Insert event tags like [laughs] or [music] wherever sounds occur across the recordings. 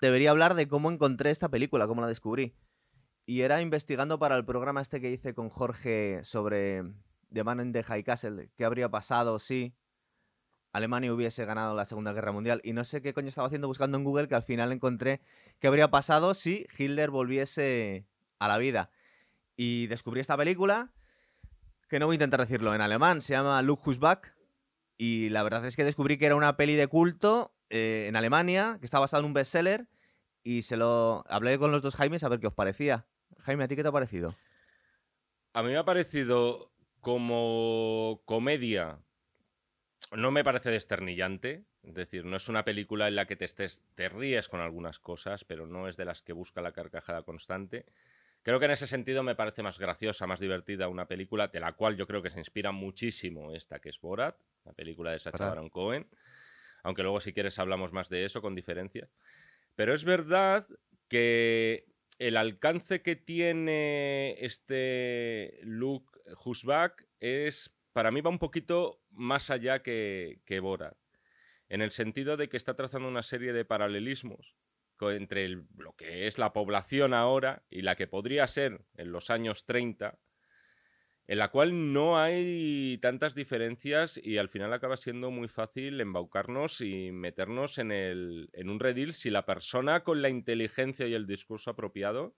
debería hablar de cómo encontré esta película, cómo la descubrí. Y era investigando para el programa este que hice con Jorge sobre The Man in the High Castle, qué habría pasado si Alemania hubiese ganado la Segunda Guerra Mundial. Y no sé qué coño estaba haciendo buscando en Google que al final encontré qué habría pasado si Hitler volviese a la vida. Y descubrí esta película, que no voy a intentar decirlo en alemán, se llama Who's Back. Y la verdad es que descubrí que era una peli de culto eh, en Alemania, que está basada en un bestseller. Y se lo hablé con los dos Jaimes a ver qué os parecía. Jaime, ¿a ti qué te ha parecido? A mí me ha parecido como comedia. No me parece desternillante. Es decir, no es una película en la que te, estés, te ríes con algunas cosas, pero no es de las que busca la carcajada constante. Creo que en ese sentido me parece más graciosa, más divertida una película de la cual yo creo que se inspira muchísimo esta que es Borat, la película de Sacha Baron Cohen. Aunque luego si quieres hablamos más de eso con diferencias. Pero es verdad que el alcance que tiene este look Husback es, para mí va un poquito más allá que, que en el sentido de que está trazando una serie de paralelismos entre lo que es la población ahora y la que podría ser en los años 30, en la cual no hay tantas diferencias y al final acaba siendo muy fácil embaucarnos y meternos en, el, en un redil si la persona con la inteligencia y el discurso apropiado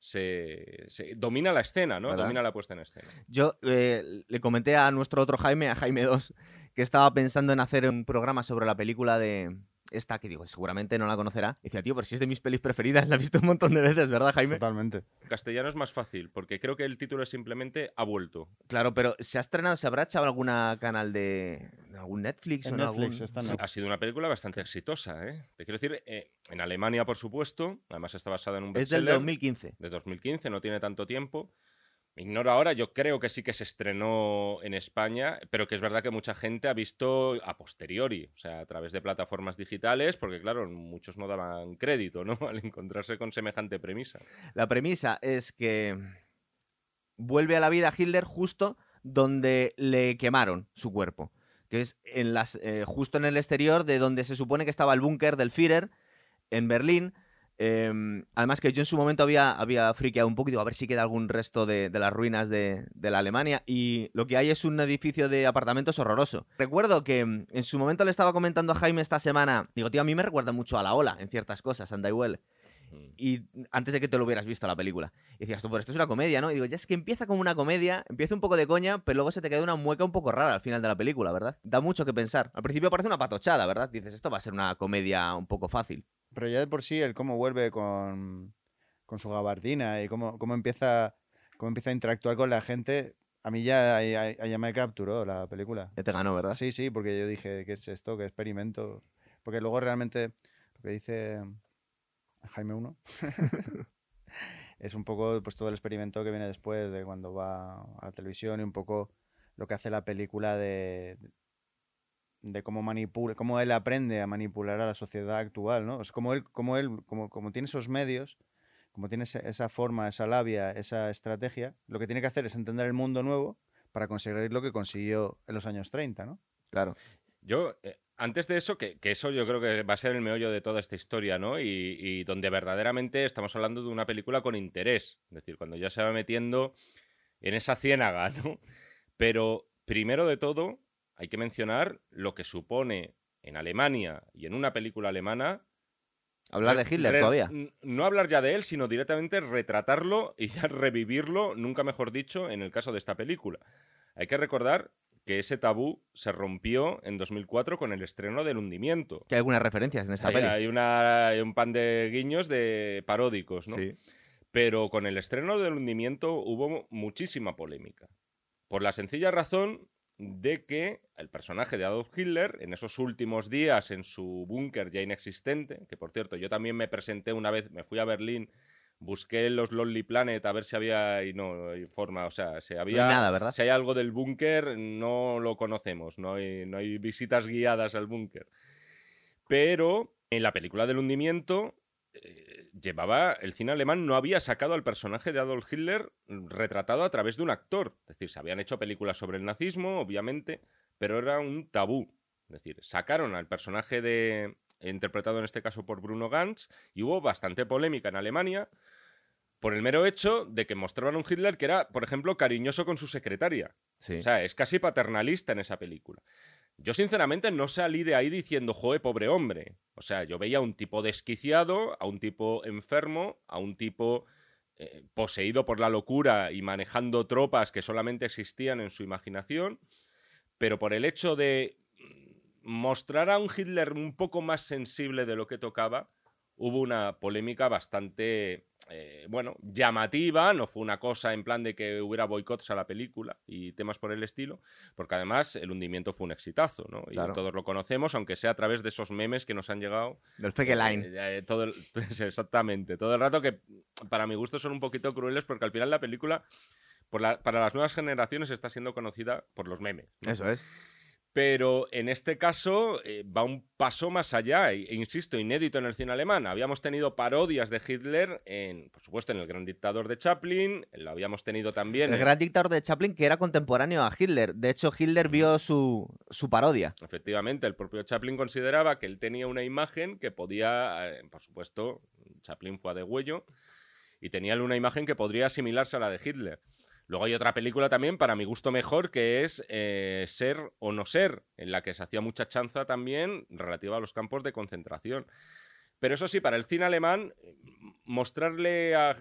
se, domina la escena, ¿no? Domina la puesta en escena. Yo eh, le comenté a nuestro otro Jaime, a Jaime 2, que estaba pensando en hacer un programa sobre la película de, esta que digo, seguramente no la conocerá. Y decía, tío, pero si es de mis pelis preferidas, la he visto un montón de veces, ¿verdad, Jaime? Totalmente. castellano es más fácil, porque creo que el título es simplemente Ha vuelto. Claro, pero ¿se ha estrenado, se habrá echado alguna canal de algún Netflix en o Netflix? Ha sido una película bastante exitosa, ¿eh? Te quiero decir, eh, en Alemania, por supuesto, además está basada en un Es del 2015. De 2015, no tiene tanto tiempo. Ignoro ahora, yo creo que sí que se estrenó en España, pero que es verdad que mucha gente ha visto a posteriori, o sea, a través de plataformas digitales, porque claro, muchos no daban crédito, ¿no? [laughs] Al encontrarse con semejante premisa. La premisa es que vuelve a la vida Hitler justo donde le quemaron su cuerpo, que es en las, eh, justo en el exterior de donde se supone que estaba el búnker del Führer en Berlín Em, además que yo en su momento había, había friqueado un poco y digo, a ver si queda algún resto de, las ruinas de, la Alemania. Y lo que hay es un edificio de apartamentos horroroso. Recuerdo que em, en su momento le estaba comentando a Jaime esta semana, digo, tío, a mí me recuerda mucho a la ola en ciertas cosas, anda igual. Y antes de que te lo hubieras visto la película. Y decías tú, pero esto es una comedia, ¿no? Y digo, ya es que empieza como una comedia, empieza un poco de coña, pero luego se te queda una mueca un poco rara al final de la película, ¿verdad? Da mucho que pensar. Al principio parece una patochada, ¿verdad? Dices, esto va a ser una comedia un poco fácil. Pero ya de por sí, el cómo vuelve con, con su gabardina y cómo, cómo, empieza, cómo empieza a interactuar con la gente, a mí ya, ya, me capturó la película. Ya te ganó, ¿verdad? Sí, sí, porque yo dije, ¿qué es esto? ¿Qué experimento? Porque luego realmente lo que dice Jaime 1 [laughs] [laughs] es un poco pues todo el experimento que viene después de cuando va a la televisión y un poco lo que hace la película de, de cómo manipula, cómo él aprende a manipular a la sociedad actual, ¿no? Es como él, como él, como, como tiene esos medios, como tiene esa forma, esa labia, esa estrategia, lo que tiene que hacer es entender el mundo nuevo para conseguir lo que consiguió en los años 30, ¿no? Claro. Yo, eh, antes de eso, que, eso yo creo que va a ser el meollo de toda esta historia, ¿no? Y, y, donde verdaderamente estamos hablando de una película con interés. Es decir, cuando ya se va metiendo en esa ciénaga, [laughs] ¿no? Pero primero de todo, hay que mencionar lo que supone en Alemania y en una película alemana. Hablar de Hitler todavía. No hablar ya de él, sino directamente retratarlo y ya [laughs] revivirlo, nunca mejor dicho, en el caso de esta película. Hay que recordar que ese tabú se rompió en 2004 con el estreno del hundimiento. Que hay algunas referencias en esta hay, película. Hay, una, hay un pan de guiños de paródicos, ¿no? Sí. Pero con el estreno del hundimiento hubo muchísima polémica. Por la sencilla razón de que el personaje de Adolf Hitler, en esos últimos días en su búnker ya inexistente, que por cierto, yo también me presenté una vez, me fui a Berlín, busqué los Lonely Planet a ver si había, y no hay forma, o sea, si había... nada, ¿verdad? Si hay algo del búnker, no lo conocemos, no hay, no hay visitas guiadas al búnker. Pero en la película del hundimiento eh, llevaba, el cine alemán no había sacado al personaje de Adolf Hitler retratado a través de un actor. Es decir, se habían hecho películas sobre el nazismo, obviamente, pero era un tabú. Es decir, sacaron al personaje de, interpretado en este caso por Bruno Gantz, y hubo bastante polémica en Alemania por el mero hecho de que mostraban un Hitler que era, por ejemplo, cariñoso con su secretaria. Sí. O sea, es casi paternalista en esa película. Yo, sinceramente, no salí de ahí diciendo, joe, pobre hombre. O sea, yo veía a un tipo desquiciado, a un tipo enfermo, a un tipo eh, poseído por la locura y manejando tropas que solamente existían en su imaginación, pero por el hecho de mostrar a un Hitler un poco más sensible de lo que tocaba, hubo una polémica bastante, eh, bueno, llamativa, no fue una cosa en plan de que hubiera boicots a la película y temas por el estilo, porque además el hundimiento fue un exitazo, ¿no? Claro. Y todos lo conocemos, aunque sea a través de esos memes que nos han llegado Del fake line. eh, eh, todo el- [laughs] exactamente. Todo el rato que, para mi gusto, son un poquito crueles porque al final la película, por la- para las nuevas generaciones, está siendo conocida por los memes. ¿no? Eso es. Pero en este caso eh, va un paso más allá, e, e insisto, inédito en el cine alemán. Habíamos tenido parodias de Hitler, en, por supuesto, en El Gran Dictador de Chaplin, lo habíamos tenido también. El en- gran dictador de Chaplin que era contemporáneo a Hitler. De hecho, Hitler vio su, su parodia. Efectivamente, el propio Chaplin consideraba que él tenía una imagen que podía, eh, por supuesto, Chaplin fue a degüello, y tenía una imagen que podría asimilarse a la de Hitler. Luego hay otra película también, para mi gusto mejor, que es eh, Ser o no ser, en la que se hacía mucha chanza también relativa a los campos de concentración. Pero eso sí, para el cine alemán, mostrarle a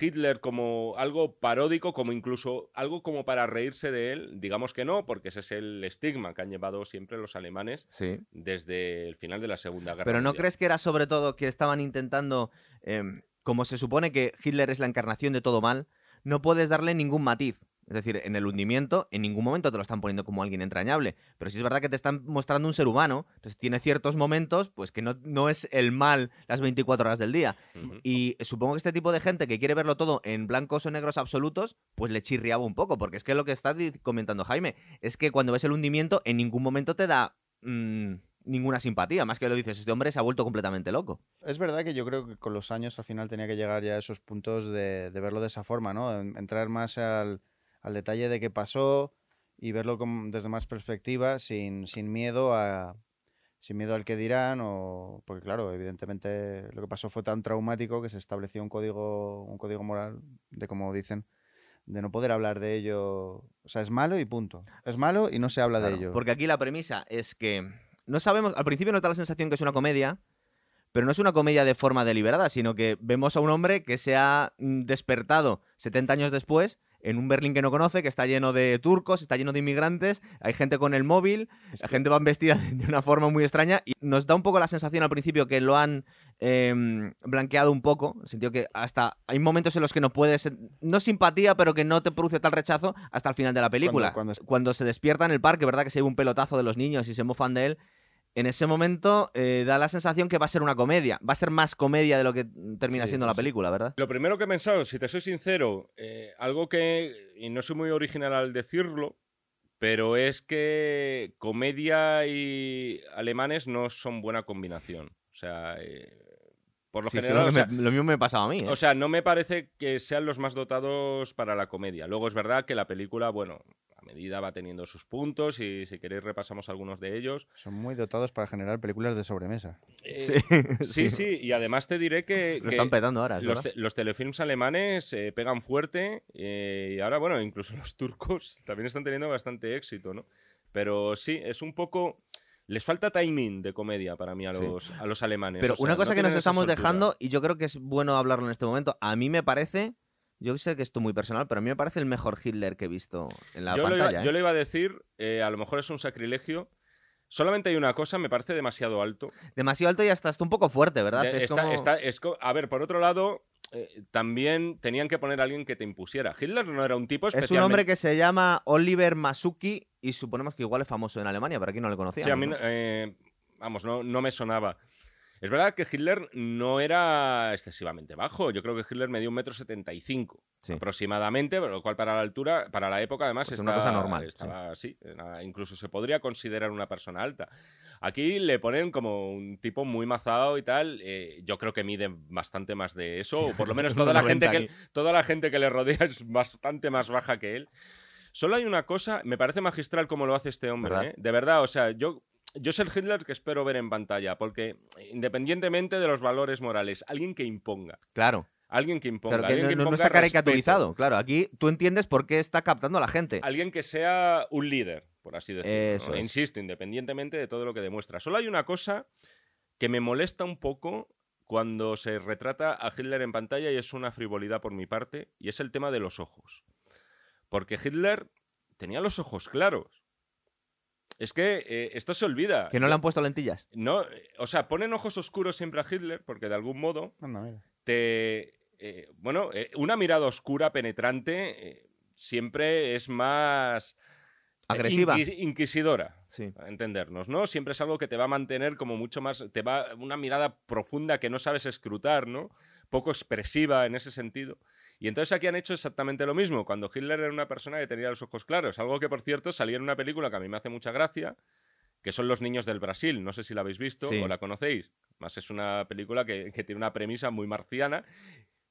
Hitler como algo paródico, como incluso algo como para reírse de él, digamos que no, porque ese es el estigma que han llevado siempre los alemanes Sí. desde el final de la Segunda Guerra Pero ¿no Mundial. crees que era sobre todo que estaban intentando, em, como se supone que Hitler es la encarnación de todo mal, no puedes darle ningún matiz? Es decir, en el hundimiento en ningún momento te lo están poniendo como alguien entrañable, pero sí es verdad que te están mostrando un ser humano, entonces tiene ciertos momentos pues que no, no es el mal las 24 horas del día. Y supongo que este tipo de gente que quiere verlo todo en blancos o negros absolutos, pues le chirriaba un poco, porque es que lo que está comentando Jaime es que cuando ves el hundimiento en ningún momento te da mm, ninguna simpatía, más que lo dices, este hombre se ha vuelto completamente loco. Es verdad que yo creo que con los años al final tenía que llegar ya a esos puntos de, de verlo de esa forma, ¿no? En- Entrar más al, al detalle de qué pasó y verlo con- desde más perspectiva, sin, sin miedo a sin miedo al que dirán o porque claro, evidentemente lo que pasó fue tan traumático que se estableció un código un código moral de como dicen de no poder hablar de ello, o sea, es malo y punto. Es malo y no se habla Claro, de ello. Porque aquí la premisa es que no sabemos, al principio nos da la sensación que es una comedia, pero no es una comedia de forma deliberada, sino que vemos a un hombre que se ha mm, despertado 70 años después en un Berlín que no conoce, que está lleno de turcos, está lleno de inmigrantes, hay gente con el móvil, la gente va vestida [laughs] de una forma muy extraña y nos da un poco la sensación al principio que lo han em, blanqueado un poco, en el sentido que hasta hay momentos en los que no puedes, no simpatía, pero que no te produce tal rechazo hasta el final de la película. cuando- Cuando se despierta en el parque, ¿verdad? Que se lleva un pelotazo de los niños y se mofan de él. En ese momento eh, da la sensación que va a ser una comedia. Va a ser más comedia de lo que termina Sí, siendo la sí. película, ¿verdad? Lo primero que he pensado, si te soy sincero, eh, algo que, y no soy muy original al decirlo, pero es que comedia y alemanes no son buena combinación. O sea, eh, por lo Sí, general, creo o que sea, me- lo mismo me pasaba a mí. ¿eh? o sea, no me parece que sean los más dotados para la comedia. Luego es verdad que la película, bueno, medida va teniendo sus puntos y si queréis repasamos algunos de ellos. Son muy dotados para generar películas de sobremesa. Eh, sí, [laughs] sí, sí, y además te diré que, Lo que están petando ahora, los, te- los telefilms alemanes eh, pegan fuerte eh, y ahora, bueno, incluso [laughs] los turcos también están teniendo bastante éxito, ¿no? Pero sí, es un poco... Les falta timing de comedia para mí a Sí. los, a los alemanes. Pero o sea, una no cosa que nos estamos soltura. dejando, y yo creo que es bueno hablarlo en este momento, a mí me parece, yo sé que esto es muy personal, pero a mí me parece el mejor Hitler que he visto en la yo, lo pantalla. iba, ¿eh? yo le iba a decir, eh, a lo mejor es un sacrilegio. Solamente hay una cosa, me parece demasiado alto. Demasiado alto y hasta está un poco fuerte, ¿verdad? De- es está- como... está- es a ver, por otro lado, eh, también tenían que poner a alguien que te impusiera. Hitler no era un tipo Es un especialmente... hombre que se llama Oliver Masuki y suponemos que igual es famoso en Alemania, pero aquí no le conocía. Sí, a mí, no- eh, vamos, no, no me sonaba. Es verdad que Hitler no era excesivamente bajo. Yo creo que Hitler medía un metro setenta y cinco aproximadamente, lo cual para la altura, para la época además Pues está- una cosa normal. Estaba, sí, incluso se podría considerar una persona alta. Aquí le ponen como un tipo muy mazado y tal. eh, yo creo que mide bastante más de eso, o por lo [laughs] menos toda la gente 1,90 que toda la gente que le rodea [laughs] es bastante más baja que él. Solo hay una cosa, me parece magistral como lo hace este hombre, ¿Verdad? ¿eh? De verdad, o sea, yo yo soy el Hitler que espero ver en pantalla, porque independientemente de los valores morales, alguien que imponga. Claro. Alguien que imponga. Claro, que alguien no, que no- está respeto, caricaturizado. Claro, aquí tú entiendes por qué está captando a la gente. Alguien que sea un líder, por así decirlo. Es. Insisto, independientemente de todo lo que demuestra. Solo hay una cosa que me molesta un poco cuando se retrata a Hitler en pantalla y es una frivolidad por mi parte, y es el tema de los ojos. Porque Hitler tenía los ojos claros. Es que eh, esto se olvida. Que no le han puesto lentillas. No, eh, o sea, ponen ojos oscuros siempre a Hitler porque de algún modo Anda, mira. te. eh, bueno, eh, una mirada oscura, penetrante, eh, siempre es más. Agresiva. inquis- inquisidora. Sí. a entendernos, ¿no? Siempre es algo que te va a mantener como mucho más. Te va. Una mirada profunda que no sabes escrutar, ¿no? Poco expresiva en ese sentido. Y entonces aquí han hecho exactamente lo mismo, cuando Hitler era una persona que tenía los ojos claros. Algo que, por cierto, salía en una película que a mí me hace mucha gracia, que son Los Niños del Brasil. No sé si la habéis visto Sí. o la conocéis. Más es una película que, que tiene una premisa muy marciana.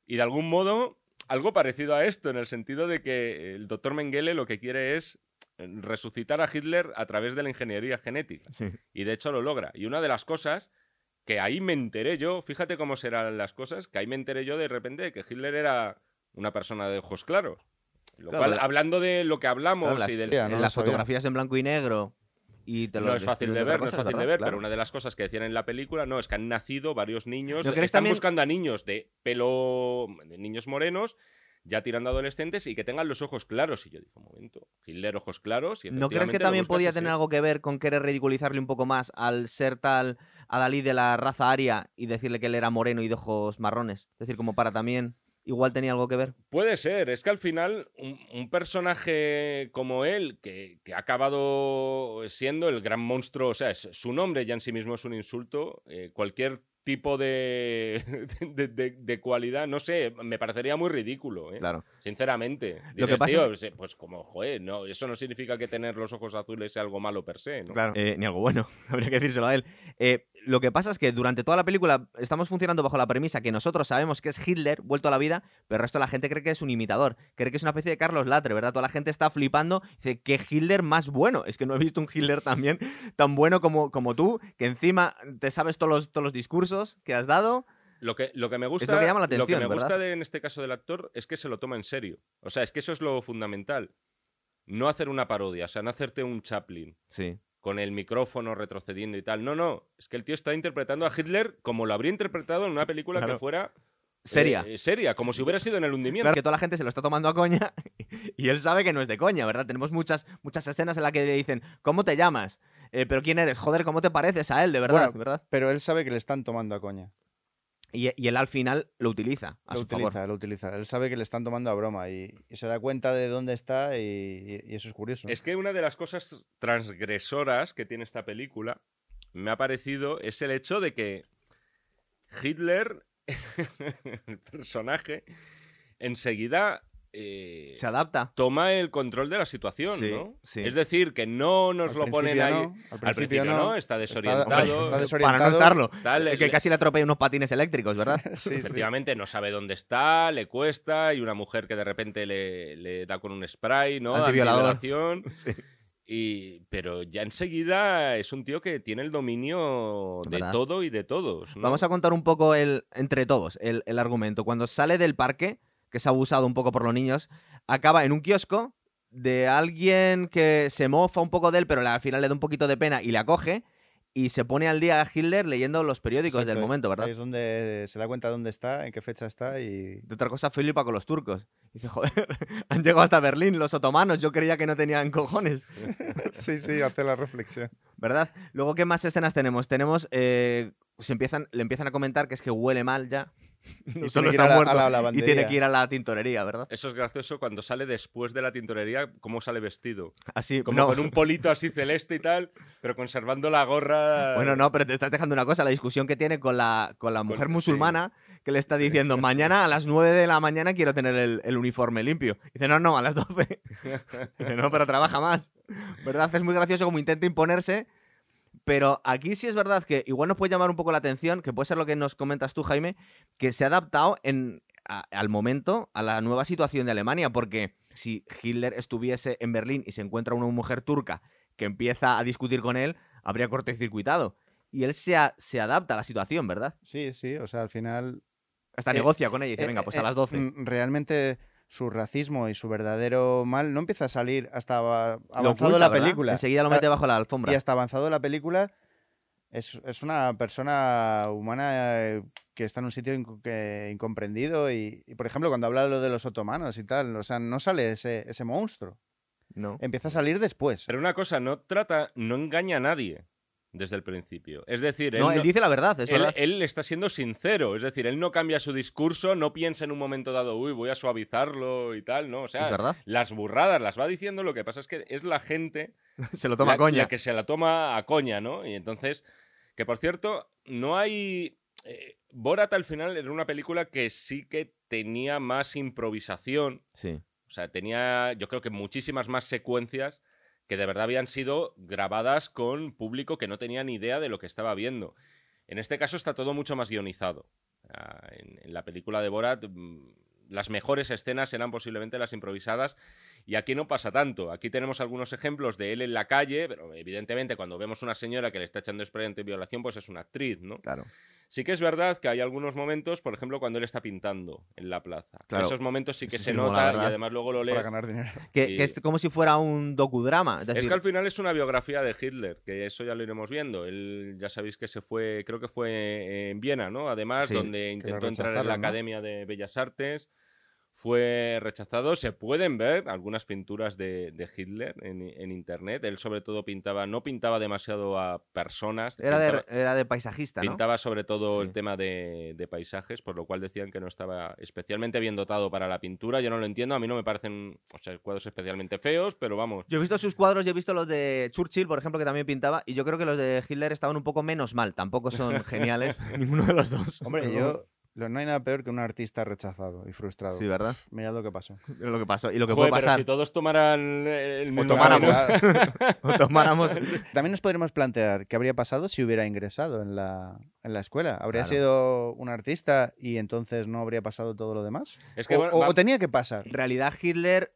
Y de algún modo, algo parecido a esto, en el sentido de que el doctor Mengele lo que quiere es eh, resucitar a Hitler a través de la ingeniería genética. Sí. Y de hecho lo logra. Y una de las cosas que ahí me enteré yo, fíjate cómo serán las cosas, que ahí me enteré yo de repente de que Hitler era una persona de ojos claros. Lo Claro, cual, la- hablando de lo que hablamos Claro, las, y del... No en las sabía. fotografías en blanco y negro. Y te lo no es fácil de ver, no es fácil de ver, Claro. pero una de las cosas que decían en la película, no, es que han nacido varios niños, ¿No crees están también- buscando a niños de pelo, de niños morenos, ya tirando adolescentes y que tengan los ojos claros. Y yo digo, un momento, Hitler ojos claros. Y ¿No crees que también podía tener algo que ver con querer ridiculizarle un poco más al ser tal a Dalí de la raza aria y decirle que él era moreno y de ojos marrones? Es decir, como para también. Igual tenía algo que ver. Puede ser, es que al final un, un personaje como él, que, que ha acabado siendo el gran monstruo, o sea, es- su nombre ya en sí mismo es un insulto, eh, cualquier tipo de, [laughs] de, de- de cualidad, no sé, me parecería muy ridículo, ¿eh? Claro. sinceramente. Lo que Dices, pasa "Tío, es- pues como, joder, no, eso no significa que tener los ojos azules sea algo malo per se, ¿no? Claro. Eh, ni algo bueno, [laughs] habría que decírselo a él. Eh, lo que pasa es que durante toda la película estamos funcionando bajo la premisa que nosotros sabemos que es Hitler vuelto a la vida, pero el resto de la gente cree que es un imitador, cree que es una especie de Carlos Latre, ¿verdad? Toda la gente está flipando, dice, ¿qué Hitler más bueno? Es que no he visto un Hitler también [laughs] tan bueno como, como tú, que encima te sabes todos los, todos los discursos que has dado. Lo que, lo que me gusta, lo que llama la me gusta de- en este caso del actor es que se lo toma en serio. O sea, es que eso es lo fundamental. No hacer una parodia, o sea, no hacerte un Chaplin Sí. Con el micrófono retrocediendo y tal. No, no. Es que el tío está interpretando a Hitler como lo habría interpretado en una película Claro. que fuera Seria. eh, seria, como si hubiera sido en el hundimiento. Claro, que toda la gente se lo está tomando a coña [laughs] y él sabe que no es de coña, ¿verdad? Tenemos muchas, muchas escenas en las que le dicen, ¿cómo te llamas? Eh, ¿Pero quién eres? Joder, ¿cómo te pareces a él, de verdad? Bueno, ¿verdad? Pero él sabe que le están tomando a coña. Y, y él al final lo utiliza a Lo su utiliza, favor. lo utiliza. Él sabe que le están tomando a broma y, y se da cuenta de dónde está y, y- y eso es curioso. Es que una de las cosas transgresoras que tiene esta película me ha parecido es el hecho de que Hitler, [laughs] el personaje, enseguida eh, Se adapta. toma el control de la situación, Sí, ¿no? sí. Es decir, que no nos Al lo ponen ahí. no, Al principio no, está desorientado. Está, está desorientado. Para no estarlo. Tal, que le- casi le atropella unos patines eléctricos, ¿verdad? [laughs] Sí, sí. Efectivamente, no sabe dónde está, le cuesta, y una mujer que de repente le, le da con un spray, ¿no? Antiviolador. [laughs] Y, pero ya enseguida es un tío que tiene el dominio de ¿Verdad? todo y de todos. ¿no? Vamos a contar un poco el, entre todos el, el argumento. Cuando sale del parque, que se ha abusado un poco por los niños, acaba en un kiosco de alguien que se mofa un poco de él, pero al final le da un poquito de pena y le acoge. Y se pone al día a Hitler leyendo los periódicos Exacto, del momento, ¿verdad? Ahí es donde se da cuenta dónde está, en qué fecha está y... De otra cosa, flipa con los turcos. Dice, joder, [laughs] han llegado hasta Berlín los otomanos. Yo creía que no tenían cojones. [laughs] sí, sí, hace la reflexión. ¿Verdad? Luego, ¿qué más escenas tenemos? Tenemos. eh, se empiezan, le empiezan a comentar que es que huele mal ya. [laughs] No Y solo tiene que ir está a la- muerto. a la y tiene que ir a la tintorería, ¿verdad? Eso es gracioso cuando sale después de la tintorería, cómo sale vestido. Así, Como no. con un polito así celeste y tal, pero conservando la gorra. Bueno, no, pero te estás dejando una cosa, la discusión que tiene con la, con la mujer musulmana, que le está diciendo, mañana a las 9 de la mañana quiero tener el, el uniforme limpio. Dice, no, no, a las 12. [laughs] Dice, no, pero trabaja más. ¿Verdad? Es muy gracioso como intenta imponerse, pero aquí sí es verdad que igual nos puede llamar un poco la atención, que puede ser lo que nos comentas tú, Jaime, que se ha adaptado en, a- al momento a la nueva situación de Alemania, porque si Hitler estuviese en Berlín y se encuentra una mujer turca que empieza a discutir con él, habría cortocircuitado. Y él se, a- se adapta a la situación, ¿verdad? Sí, sí, o sea, al final Hasta Eh, negocia con ella y dice, Eh, venga, pues eh, a las 12. mm, Realmente su racismo y su verdadero mal no empieza a salir hasta avanzado oculta, la ¿verdad? película. Enseguida lo mete bajo la alfombra. Y hasta avanzado la película es, es una persona humana eh, que está en un sitio que- incomprendido y, y, por ejemplo, cuando habla de lo de los otomanos y tal, o sea, no sale ese, ese monstruo. No. Empieza a salir después. Pero una cosa, no trata, no engaña a nadie desde el principio. Es decir, él, No, él no- dice la verdad, es él- verdad. él está siendo sincero. Es decir, él no cambia su discurso, no piensa en un momento dado, uy, voy a suavizarlo y tal, ¿no? O sea, es verdad. las burradas las va diciendo, lo que pasa es que es la gente [laughs] Se lo toma la, coña. la que se la toma a coña, ¿no? Y entonces, que por cierto, no hay... eh, Borat al final era una película que sí que tenía más improvisación, Sí. o sea, tenía yo creo que muchísimas más secuencias que de verdad habían sido grabadas con público que no tenía ni idea de lo que estaba viendo. En este caso está todo mucho más guionizado. Ah, En, la película de Borat mm, las mejores escenas eran posiblemente las improvisadas y aquí no pasa tanto. Aquí tenemos algunos ejemplos de él en la calle, pero evidentemente cuando vemos una señora que le está echando expediente de violación, pues es una actriz, ¿no? Claro. Sí que es verdad que hay algunos momentos, por ejemplo, cuando él está pintando en la plaza. Claro. Esos momentos sí que se sí nota y además luego lo lees. para ganar dinero. Que, Y- que es como si fuera un docudrama. Es decir, Es que al final es una biografía de Hitler, que eso ya lo iremos viendo. Él ya sabéis que se fue, creo que fue en Viena, ¿no? Además, Sí, donde intentó entrar en la. Academia de Bellas Artes. Fue rechazado. Se pueden ver algunas pinturas de, de Hitler en, en internet. Él sobre todo pintaba, no pintaba demasiado a personas. era, de, pintaba- era de paisajista, ¿no? Pintaba sobre todo Sí. el tema de, de paisajes, por lo cual decían que no estaba especialmente bien dotado para la pintura. Yo no lo entiendo, a mí no me parecen o sea, cuadros especialmente feos, pero vamos. Yo he visto sus cuadros, yo he visto los de Churchill, por ejemplo, que también pintaba, y yo creo que los de Hitler estaban un poco menos mal. Tampoco son [laughs] geniales, ninguno de los dos. Hombre, yo no hay nada peor que un artista rechazado y frustrado. Sí, ¿verdad? Mirad lo que pasó. [laughs] Lo que pasó. Y lo que Joder, puede pero pasar. si todos tomaran el mismo tomáramos. [laughs] o tomáramos. [laughs] También nos podríamos plantear qué habría pasado si hubiera ingresado en la, en la escuela. ¿Habría Claro. sido un artista y entonces no habría pasado todo lo demás? Es que o, bueno, o- va- o tenía que pasar. En realidad, Hitler,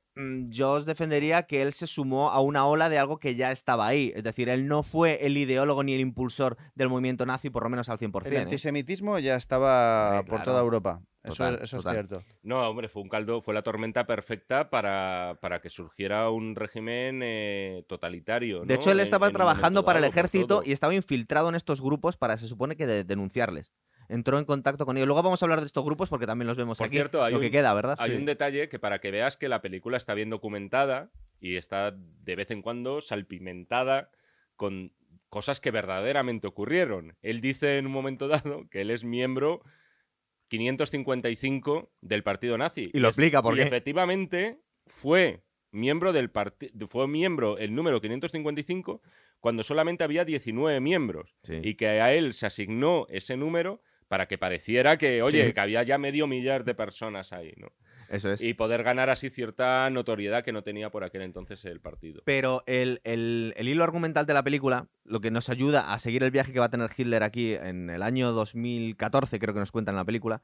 yo os defendería que él se sumó a una ola de algo que ya estaba ahí. Es decir, él no fue el ideólogo ni el impulsor del movimiento nazi, por lo menos al 100%. El ¿eh? antisemitismo ya estaba por toda Europa. Eso, Total, es, eso total. es cierto. No, hombre, fue un caldo, fue la tormenta perfecta para, para que surgiera un régimen eh, totalitario. De hecho, él estaba en trabajando para el ejército y estaba infiltrado en estos grupos para, se supone que, de- denunciarles. Entró en contacto con ellos. Luego vamos a hablar de estos grupos porque también los vemos Por aquí. cierto, hay lo un- que queda, ¿verdad? Hay Sí. un detalle que para que veas que la película está bien documentada y está de vez en cuando salpimentada con cosas que verdaderamente ocurrieron. Él dice en un momento dado que él es miembro 555 del partido nazi. Y lo Es- explica por y qué. efectivamente fue miembro del partido fue miembro el número 555 cuando solamente había 19 miembros Sí. y que a él se asignó ese número para que pareciera que, oye, Sí. que había ya medio millar de personas ahí, ¿no? Eso es. Y poder ganar así cierta notoriedad que no tenía por aquel entonces el partido. Pero el, el- el hilo argumental de la película, lo que nos ayuda a seguir el viaje que va a tener Hitler aquí en el año 2014, creo que nos cuentan en la película,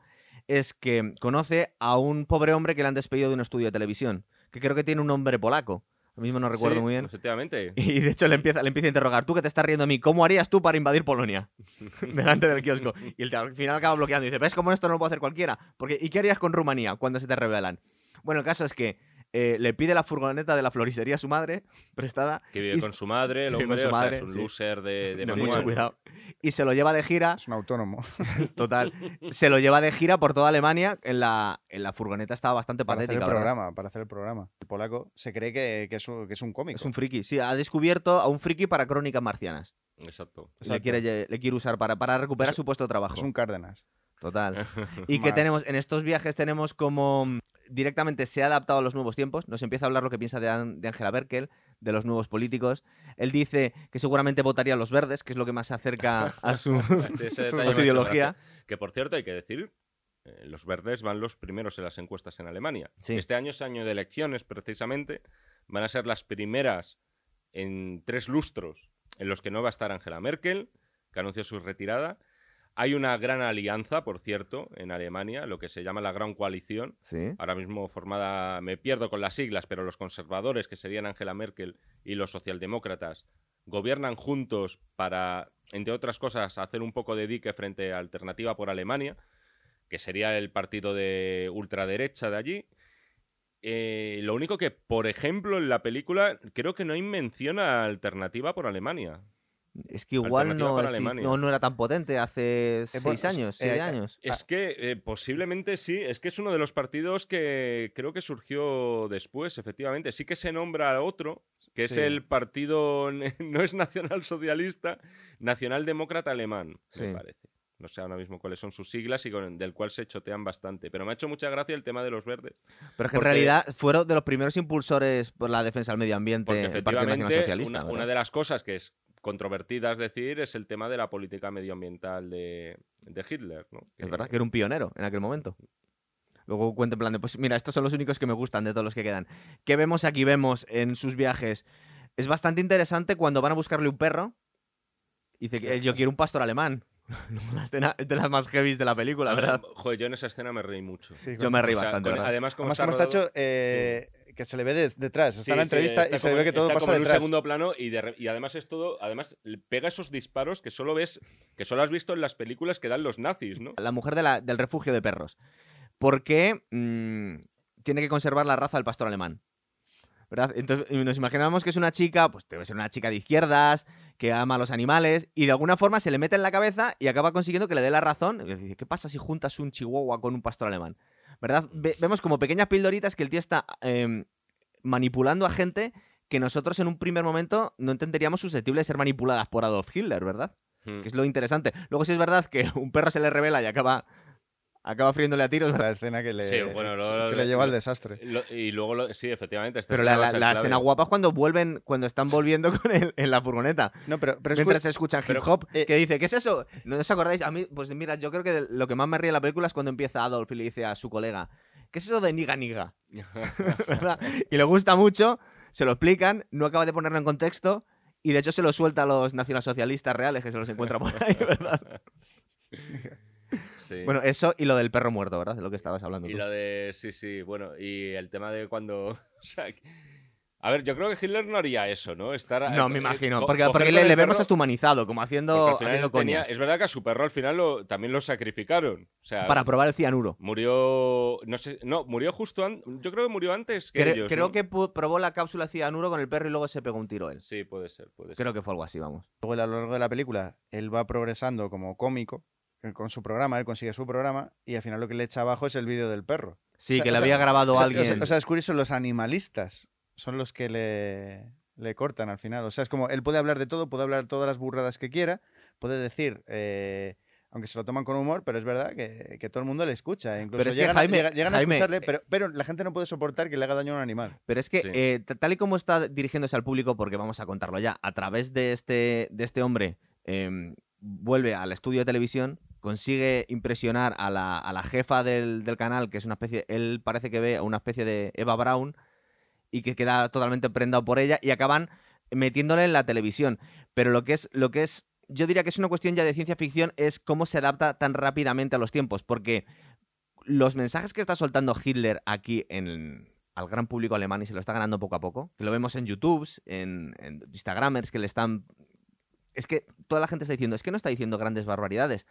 es que conoce a un pobre hombre que le han despedido de un estudio de televisión, que creo que tiene un nombre polaco. Lo mismo no recuerdo Sí, muy bien. Efectivamente. [laughs] Y de hecho le empieza, le empieza a interrogar, tú que te estás riendo de mí, ¿cómo harías tú para invadir Polonia? [laughs] Delante del kiosco. Y el, al final acaba bloqueando y dice, ¿ves cómo esto no lo puede hacer cualquiera? Porque, ¿Y qué harías con Rumanía cuando se te rebelan? Bueno, el caso es que eh, le pide la furgoneta de la floristería a su madre, prestada, Que vive y- con su madre, el [laughs] hombre, su o sea, madre, es un sí. loser de, de mucho cuidado, y se lo lleva de gira, Es un autónomo. [laughs] total, se lo lleva de gira por toda Alemania, en la, en la furgoneta estaba bastante Para hacer el patética, ¿verdad? programa, para hacer el programa. El polaco se cree que, que es, un, que es un cómico. Es un friki, sí, ha descubierto a un friki para crónicas marcianas. Exacto. Le Exacto. quiere, le quiere usar para, para recuperar Es- su puesto de trabajo. Es un Cárdenas. Total. [laughs] Y que tenemos, en estos viajes tenemos como mm, directamente se ha adaptado a los nuevos tiempos, nos empieza a hablar lo que piensa de, An- de Angela Merkel, de los nuevos políticos. Él dice que seguramente votaría a los verdes, que es lo que más se acerca a su, [laughs] Sí, [laughs] a ideología. Que por cierto, hay que decir, eh, los verdes van los primeros en las encuestas en Alemania. Sí. Este año es año de elecciones, precisamente. Van a ser las primeras en tres lustros en los que no va a estar Angela Merkel, que anunció su retirada. Hay una gran alianza, por cierto, en Alemania, lo que se llama la Gran Coalición, Sí. ahora mismo formada, me pierdo con las siglas, pero los conservadores, que serían Angela Merkel, y los socialdemócratas, gobiernan juntos para, entre otras cosas, hacer un poco de dique frente a Alternativa por Alemania, que sería el partido de ultraderecha de allí. Eh, lo único que, por ejemplo, en la película creo que no hay mención a Alternativa por Alemania. Es que igual no, no, no era tan potente hace seis años, eh, siete eh, años. Es que eh, posiblemente sí, es que es uno de los partidos que creo que surgió después, efectivamente. Sí que se nombra a otro, que es el partido, [laughs] no es nacional socialista, nacional demócrata alemán, Sí. me parece. No sé ahora mismo cuáles son sus siglas y con, del cual se chotean bastante. Pero me ha hecho mucha gracia el tema de los verdes. Pero es que en realidad fueron de los primeros impulsores por la defensa del medio ambiente Porque el Partido Nacional efectivamente Socialista. una, de las cosas que es controvertida es decir es el tema de la política medioambiental de, de Hitler. ¿no? Es Que- verdad que era un pionero en aquel momento. Luego cuenta en plan de, pues mira, estos son los únicos que me gustan de todos los que quedan. ¿Qué vemos aquí? Vemos en sus viajes. Es bastante interesante cuando van a buscarle un perro. Dice que "Eh, yo quiero un pastor alemán. [laughs] la escena es de las más heavies de la película, ¿verdad? Joder, yo en esa escena me reí mucho. Sí, Yo me reí O sea, bastante, con- ¿verdad? además, como Además, está como está rodado- hecho, eh, que se le ve des- detrás. Está Sí, en la sí, entrevista está y se le ve que todo está pasa como en un detrás. segundo plano y, de además es todo, además pega esos disparos que solo ves, que solo has visto en las películas que dan los nazis, ¿no? La mujer de la- del refugio de perros. ¿Por qué mm, tiene que conservar la raza del pastor alemán? ¿Verdad? Entonces nos imaginábamos que es una chica, pues debe ser una chica de izquierdas, que ama a los animales, y de alguna forma se le mete en la cabeza y acaba consiguiendo que le dé la razón. ¿qué pasa si juntas un chihuahua con un pastor alemán? ¿Verdad? Ve- vemos como pequeñas pildoritas que el tío está em, manipulando a gente que nosotros en un primer momento no entenderíamos susceptibles de ser manipuladas por Adolf Hitler, ¿verdad? Mm. Que es lo interesante. Luego sí es verdad que un perro se le revela y acaba, acaba friéndole a tiros. La escena que le, Sí, bueno, lo- que lo- le lleva al desastre. Lo- y luego, lo- sí, efectivamente. esta Pero la, escena la- la escena guapa es cuando vuelven, cuando están volviendo con él en la furgoneta. No, pero, mientras se escuchan hip pero, hop, eh, que dice, ¿qué es eso? ¿No os acordáis? A mí, pues mira, yo creo que lo que más me ríe de la película es cuando empieza Adolf y le dice a su colega, ¿qué es eso de niga niga? [laughs] Y le gusta mucho, se lo explican, no acaba de ponerlo en contexto y de hecho se lo suelta a los nacionalsocialistas reales que se los encuentra por ahí, ¿verdad? [laughs] Sí. Bueno, eso y lo del perro muerto, ¿verdad? De lo que estabas hablando Y tú. lo de. Sí, sí, bueno. Y el tema de cuando. [laughs] o sea, que- a ver, yo creo que Hitler no haría eso, ¿no? Estar, No, eh, me imagino. Porque, porque le, vemos hasta humanizado, como haciendo, tenía- es verdad que a su perro al final lo, también lo sacrificaron. O sea, Para probar el cianuro. murió. No sé. No, murió justo antes. Yo creo que murió antes que Cre- ellos. creo ¿no? que probó la cápsula de cianuro con el perro y luego se pegó un tiro él. Sí, puede ser, puede ser. Creo que fue algo así, vamos. Luego a lo largo de la película, él va progresando como cómico con su programa, él consigue su programa y al final lo que le echa abajo es el vídeo del perro. Sí, O sea- que le sea- había grabado o sea, alguien. O sea, es curioso, los animalistas son los que le, le cortan al final. O sea, es como, él puede hablar de todo, puede hablar todas las burradas que quiera, puede decir, eh, aunque se lo toman con humor, pero es verdad que, que todo el mundo le escucha. Incluso Pero es llegan, a- Jaime- llega- llegan Jaime, a escucharle, eh, pero, pero la gente no puede soportar que le haga daño a un animal. Pero es que, Sí. eh, tal y como está dirigiéndose al público, porque vamos a contarlo ya, a través de este, de este hombre, em, vuelve al estudio de televisión, consigue impresionar a la, a la jefa del, del canal, que es una especie, él parece que ve a una especie de Eva Brown, y que queda totalmente prendado por ella, y acaban metiéndole en la televisión. Pero lo que es, lo que es, yo diría que es una cuestión ya de ciencia ficción, es cómo se adapta tan rápidamente a los tiempos, porque los mensajes que está soltando Hitler aquí en, al gran público alemán y se lo está ganando poco a poco, que lo vemos en YouTube, en, en Instagramers que le están... Es que toda la gente está diciendo, es que no está diciendo grandes barbaridades.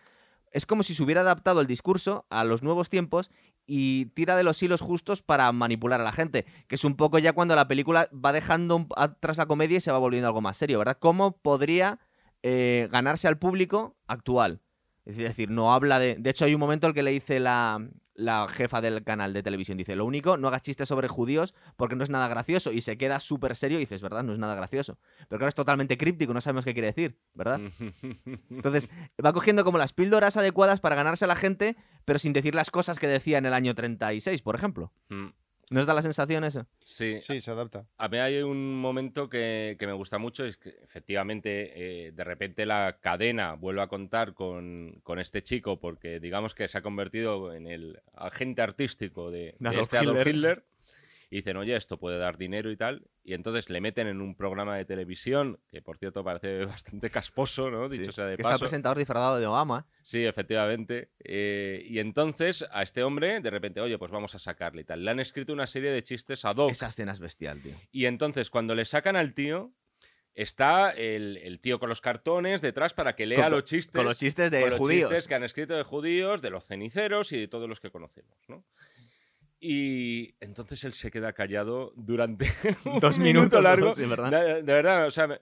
Es como si se hubiera adaptado el discurso a los nuevos tiempos y tira de los hilos justos para manipular a la gente, que es un poco ya cuando la película va dejando atrás la comedia y se va volviendo algo más serio, ¿verdad? ¿Cómo podría eh, ganarse al público actual? Es decir, no habla de... De hecho, hay un momento en el que le dice la, la jefa del canal de televisión, dice, lo único, no hagas chistes sobre judíos porque no es nada gracioso. Y se queda súper serio y dices, ¿verdad? No es nada gracioso. Pero claro, es totalmente críptico, no sabemos qué quiere decir, ¿verdad? [laughs] Entonces, va cogiendo como las píldoras adecuadas para ganarse a la gente, pero sin decir las cosas que decía en el año 36, por ejemplo. Mm, ¿No os da la sensación eso? sí, Sí, se adapta. A mí hay un momento que, que me gusta mucho, es que efectivamente eh, de repente la cadena vuelve a contar con, con este chico porque digamos que se ha convertido en el agente artístico de, este Adolf Hitler. Hitler. Y dicen, oye, esto puede dar dinero y tal. Y entonces le meten en un programa de televisión, que por cierto parece [laughs] bastante casposo, ¿no? Dicho Sí, sea de que está el presentador disfrazado de Obama. Sí, efectivamente. Eh, y entonces a este hombre, de repente, oye, pues vamos a sacarle y tal. Le han escrito una serie de chistes ad hoc. Esa escena es bestial, tío. Y entonces, cuando le sacan al tío, está el, el tío con los cartones detrás para que lea Con- los chistes. Con los chistes de con los judíos. chistes que han escrito de judíos, de los ceniceros y de todos los que conocemos, ¿no? Y entonces él se queda callado durante [laughs] [laughs] un Dos minuto minutos largo. sí, ¿verdad? De, de verdad, o sea, me,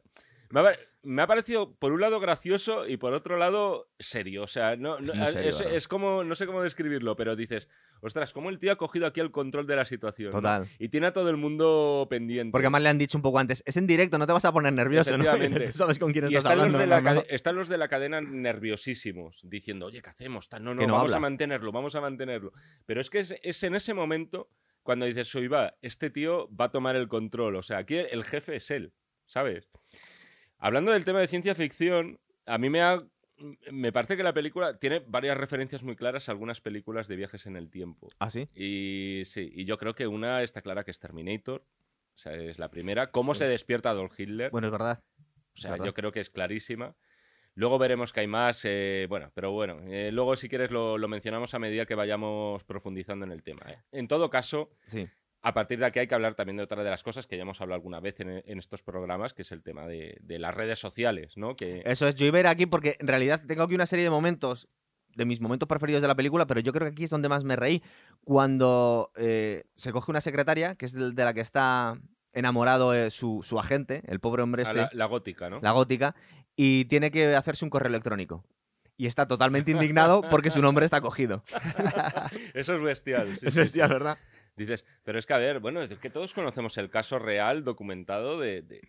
me ha, me ha parecido por un lado gracioso y por otro lado serio. O sea, no, no- Es muy serio, es, ¿verdad? es como, no sé cómo describirlo, pero dices, ostras, cómo el tío ha cogido aquí el control de la situación. ¿no? Total. Y tiene a todo el mundo pendiente. Porque además le han dicho un poco antes, es en directo, no te vas a poner nervioso, ¿no? [laughs] Tú sabes con quién Y estás están los, hablando. de la están los de la cadena nerviosísimos, diciendo, oye, ¿qué hacemos? No, no, Que no vamos a mantenerlo, vamos a mantenerlo. Pero es que es, es en ese momento cuando dices, soy va, este tío va a tomar el control. O sea, aquí el jefe es él, ¿sabes? Hablando del tema de ciencia ficción, a mí me ha. Me parece que la película tiene varias referencias muy claras a algunas películas de viajes en el tiempo. ¿Ah, sí? Y sí, y yo creo que una está clara que es Terminator. O sea, es la primera. ¿Cómo Sí. se despierta Adolf Hitler? Bueno, es verdad. O sea, verdad. yo creo que es clarísima. Luego veremos que hay más, eh, bueno, pero bueno, eh, luego si quieres lo, lo mencionamos a medida que vayamos profundizando en el tema. ¿eh? En todo caso, Sí. A partir de aquí hay que hablar también de otra de las cosas que ya hemos hablado alguna vez en, en estos programas, que es el tema de, de las redes sociales, ¿no? Que, Eso es, yo iba a ir aquí porque en realidad tengo aquí una serie de momentos, de mis momentos preferidos de la película, pero yo creo que aquí es donde más me reí. Cuando eh, se coge una secretaria, que es de, la que está enamorado eh, su, su agente, el pobre hombre a este, la, la gótica, ¿no? la gótica, y tiene que hacerse un correo electrónico. Y está totalmente indignado [laughs] porque su nombre está cogido. Eso es bestial. sí, [laughs] Es sí, bestial, sí. ¿verdad? Dices, pero es que a ver, bueno, es que todos conocemos el caso real documentado de, de-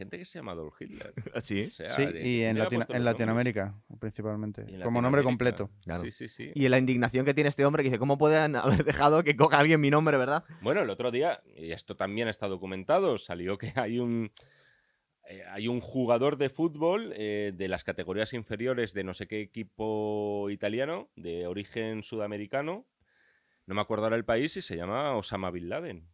gente que se llama Adolf Hitler. [laughs] Sí. O sea, Sí, de- y en, ¿quién le ha Latino- en? Latinoamérica, principalmente. En Como nombre completo. Claro. Sí, sí, sí. Y la indignación que tiene este hombre que dice, ¿cómo pueden haber dejado que coja alguien mi nombre, verdad? Bueno, el otro día, y esto también está documentado, salió que hay un, eh, hay un jugador de fútbol eh, de las categorías inferiores de no sé qué equipo italiano, de origen sudamericano, no me acuerdo ahora el país, y se llama Osama Bin Laden.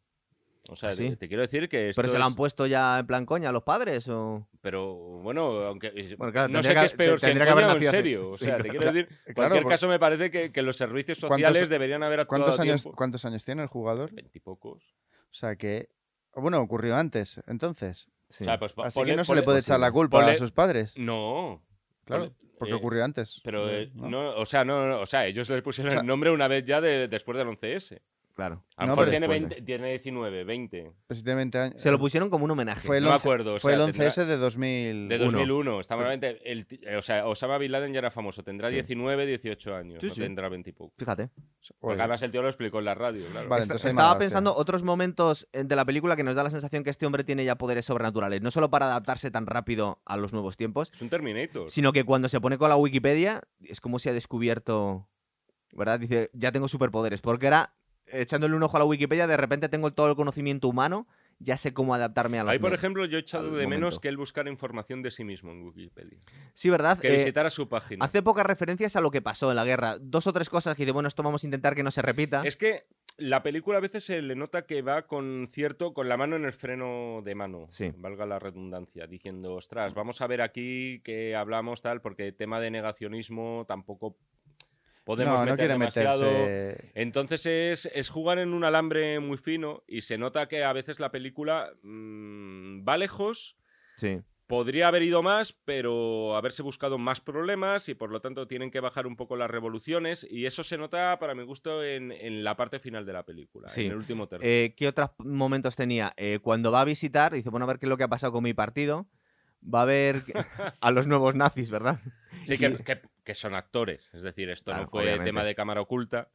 O sea, ¿Ah, sí? te, te quiero decir que esto ¿Pero se lo es- han puesto ya en plan coña a los padres o...? Pero bueno, aunque Bueno, claro, no sé qué es peor, si en que haber o en serio. O [laughs] Sí, sea, te claro. quiero decir, en Claro, cualquier caso me parece que, que los servicios ¿Cuántos- sociales deberían haber actuado ¿Cuántos a años, tiempo. ¿Cuántos años tiene el jugador? Veintipocos. O sea que. Bueno, ocurrió antes, entonces. Sí. O sea, pues, Así ponle- que no se le puede echar la culpa ponle- a sus padres. No. Claro, porque eh, ocurrió antes. Pero, Eh, eh, ¿no? no, o sea, no, no, o sea, ellos le pusieron O sea- el nombre una vez ya de, después del 11S. Claro. A lo No, mejor pero tiene, después de- 20 tiene 19, 20. Pues si tiene 20 años. Se lo pusieron como un homenaje. Fue el No me 11 acuerdo. o Fue sea, el 11S tendrá- de 2000. De 2001. Estamos hablando- el o sea, Osama Bin Laden ya era famoso. Tendrá Sí. 19, 18 años. Sí, no sí. tendrá 20 y poco. Fíjate. Porque además el tío lo explicó en la radio, claro. Vale, Est- entonces hay Estaba pensando otros momentos eh, de la película que nos da la sensación que este hombre tiene ya poderes sobrenaturales. No solo para adaptarse tan rápido a los nuevos tiempos, Es un Terminator. sino que cuando se pone con la Wikipedia es como si ha descubierto, ¿verdad? Dice, ya tengo superpoderes, porque era echándole un ojo a la Wikipedia, de repente tengo todo el conocimiento humano, ya sé cómo adaptarme a los Ahí, por ejemplo, yo he echado de menos que él buscara información de sí mismo en Wikipedia. Sí, ¿verdad? Que Eh, visitara su página. hace pocas referencias a lo que pasó en la guerra. Dos o tres cosas que dice, bueno, esto vamos a intentar que no se repita. Es que la película a veces se le nota que va con cierto, con la mano en el freno de mano, Sí. valga la redundancia, diciendo, ostras, vamos a ver aquí que hablamos tal, porque tema de negacionismo tampoco podemos no, no meter quiere demasiado. meterse. Entonces es, es jugar en un alambre muy fino y se nota que a veces la película mm, va lejos, Sí. podría haber ido más, pero haberse buscado más problemas y por lo tanto tienen que bajar un poco las revoluciones y eso se nota para mi gusto en, en la parte final de la película, Sí. en el último tercio. Eh, ¿Qué otros momentos tenía? Eh, cuando va a visitar, dice, bueno, a ver qué es lo que ha pasado con mi partido. Va a ver [laughs] a los nuevos nazis, ¿verdad? sí, que, que- que son actores, es decir, esto Claro, no fue obviamente. tema de cámara oculta.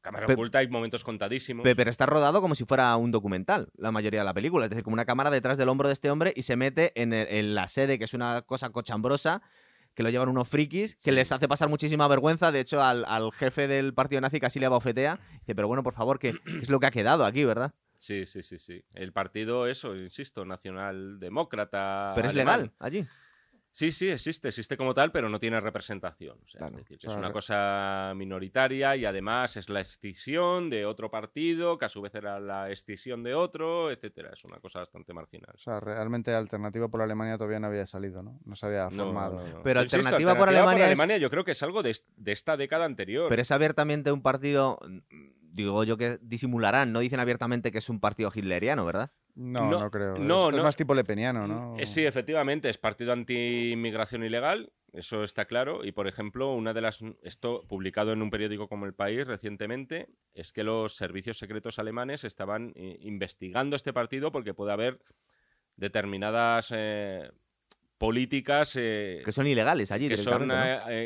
Cámara Pe- oculta hay momentos contadísimos. Pe- Pero está rodado como si fuera un documental, la mayoría de la película. Es decir, como una cámara detrás del hombro de este hombre y se mete en, el- en la sede, que es una cosa cochambrosa, que lo llevan unos frikis, que Sí. les hace pasar muchísima vergüenza. De hecho, al, al jefe del partido nazi casi le bofetea. Dice, pero bueno, por favor, que es lo que ha quedado aquí, ¿verdad? Sí, sí, sí, sí. El partido, eso, insisto, nacional demócrata. Pero es legal allí. Sí, sí, existe, existe como tal, pero no tiene representación. O sea, Claro, es decir, una cosa minoritaria y además es la escisión de otro partido, que a su vez era la escisión de otro, etcétera. Es una cosa bastante marginal. O sea, realmente Alternativa por Alemania todavía no había salido, ¿no? No se había formado. no, no. Pero Insisto, Alternativa por Alemania es- yo creo que es algo de, de esta década anterior. Pero es abiertamente un partido. Digo yo que disimularán, no dicen abiertamente que es un partido hitleriano, ¿verdad? No, No, no, creo. no, es, es no. más tipo lepeniano, ¿no? Eh, Sí, efectivamente, es partido anti-inmigración ilegal, eso está claro. Y, por ejemplo, una de las. Esto publicado en un periódico como El País recientemente, es que los servicios secretos alemanes estaban eh, investigando este partido porque puede haber determinadas eh, políticas eh, Que son ilegales allí que son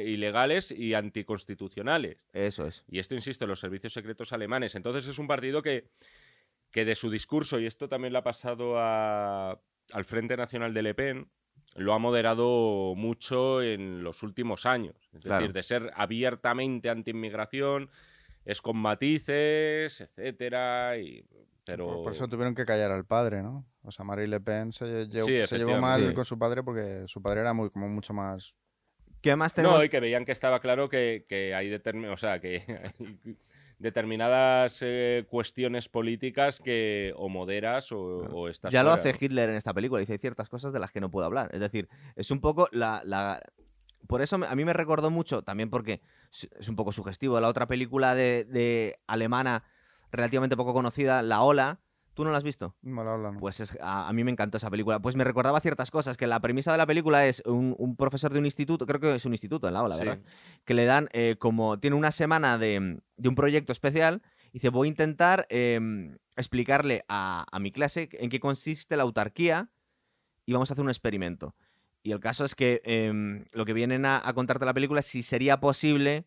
ilegales y anticonstitucionales. Eso es. Y esto, insisto, los servicios secretos alemanes. Entonces es un partido que, que de su discurso, y esto también le ha pasado a- al Frente Nacional de Le Pen, lo ha moderado mucho en los últimos años. Es Claro. decir, de ser abiertamente anti-inmigración, es con matices, etcétera. Y, pero Por, por eso tuvieron que callar al padre, ¿no? O sea, Marie Le Pen se, lle- Sí, se llevó mal con su padre porque su padre era muy, como mucho más... ¿Qué más tenemos? No, y que veían que estaba claro que, que hay, determin- o sea, que [laughs] determinadas eh, cuestiones políticas que o moderas o, o estás ya lo hace. Hitler en esta película, dice ciertas cosas de las que no puedo hablar. Es decir, es un poco la... la- Por eso a mí me recordó mucho, también porque es es un poco sugestivo, la otra película de, de alemana relativamente poco conocida, La Ola. ¿Tú no la has visto? Mal hablan. Pues es- a, a mí me encantó esa película. Pues me recordaba ciertas cosas, que la premisa de la película es un, un profesor de un instituto, creo que es un instituto en La Ola, Sí. ¿verdad? Que le dan eh, como, tiene una semana de, de un proyecto especial y dice, voy a intentar em, explicarle a, a mi clase en qué consiste la autarquía y vamos a hacer un experimento. Y el caso es que em, lo que vienen a, a contarte la película es si sería posible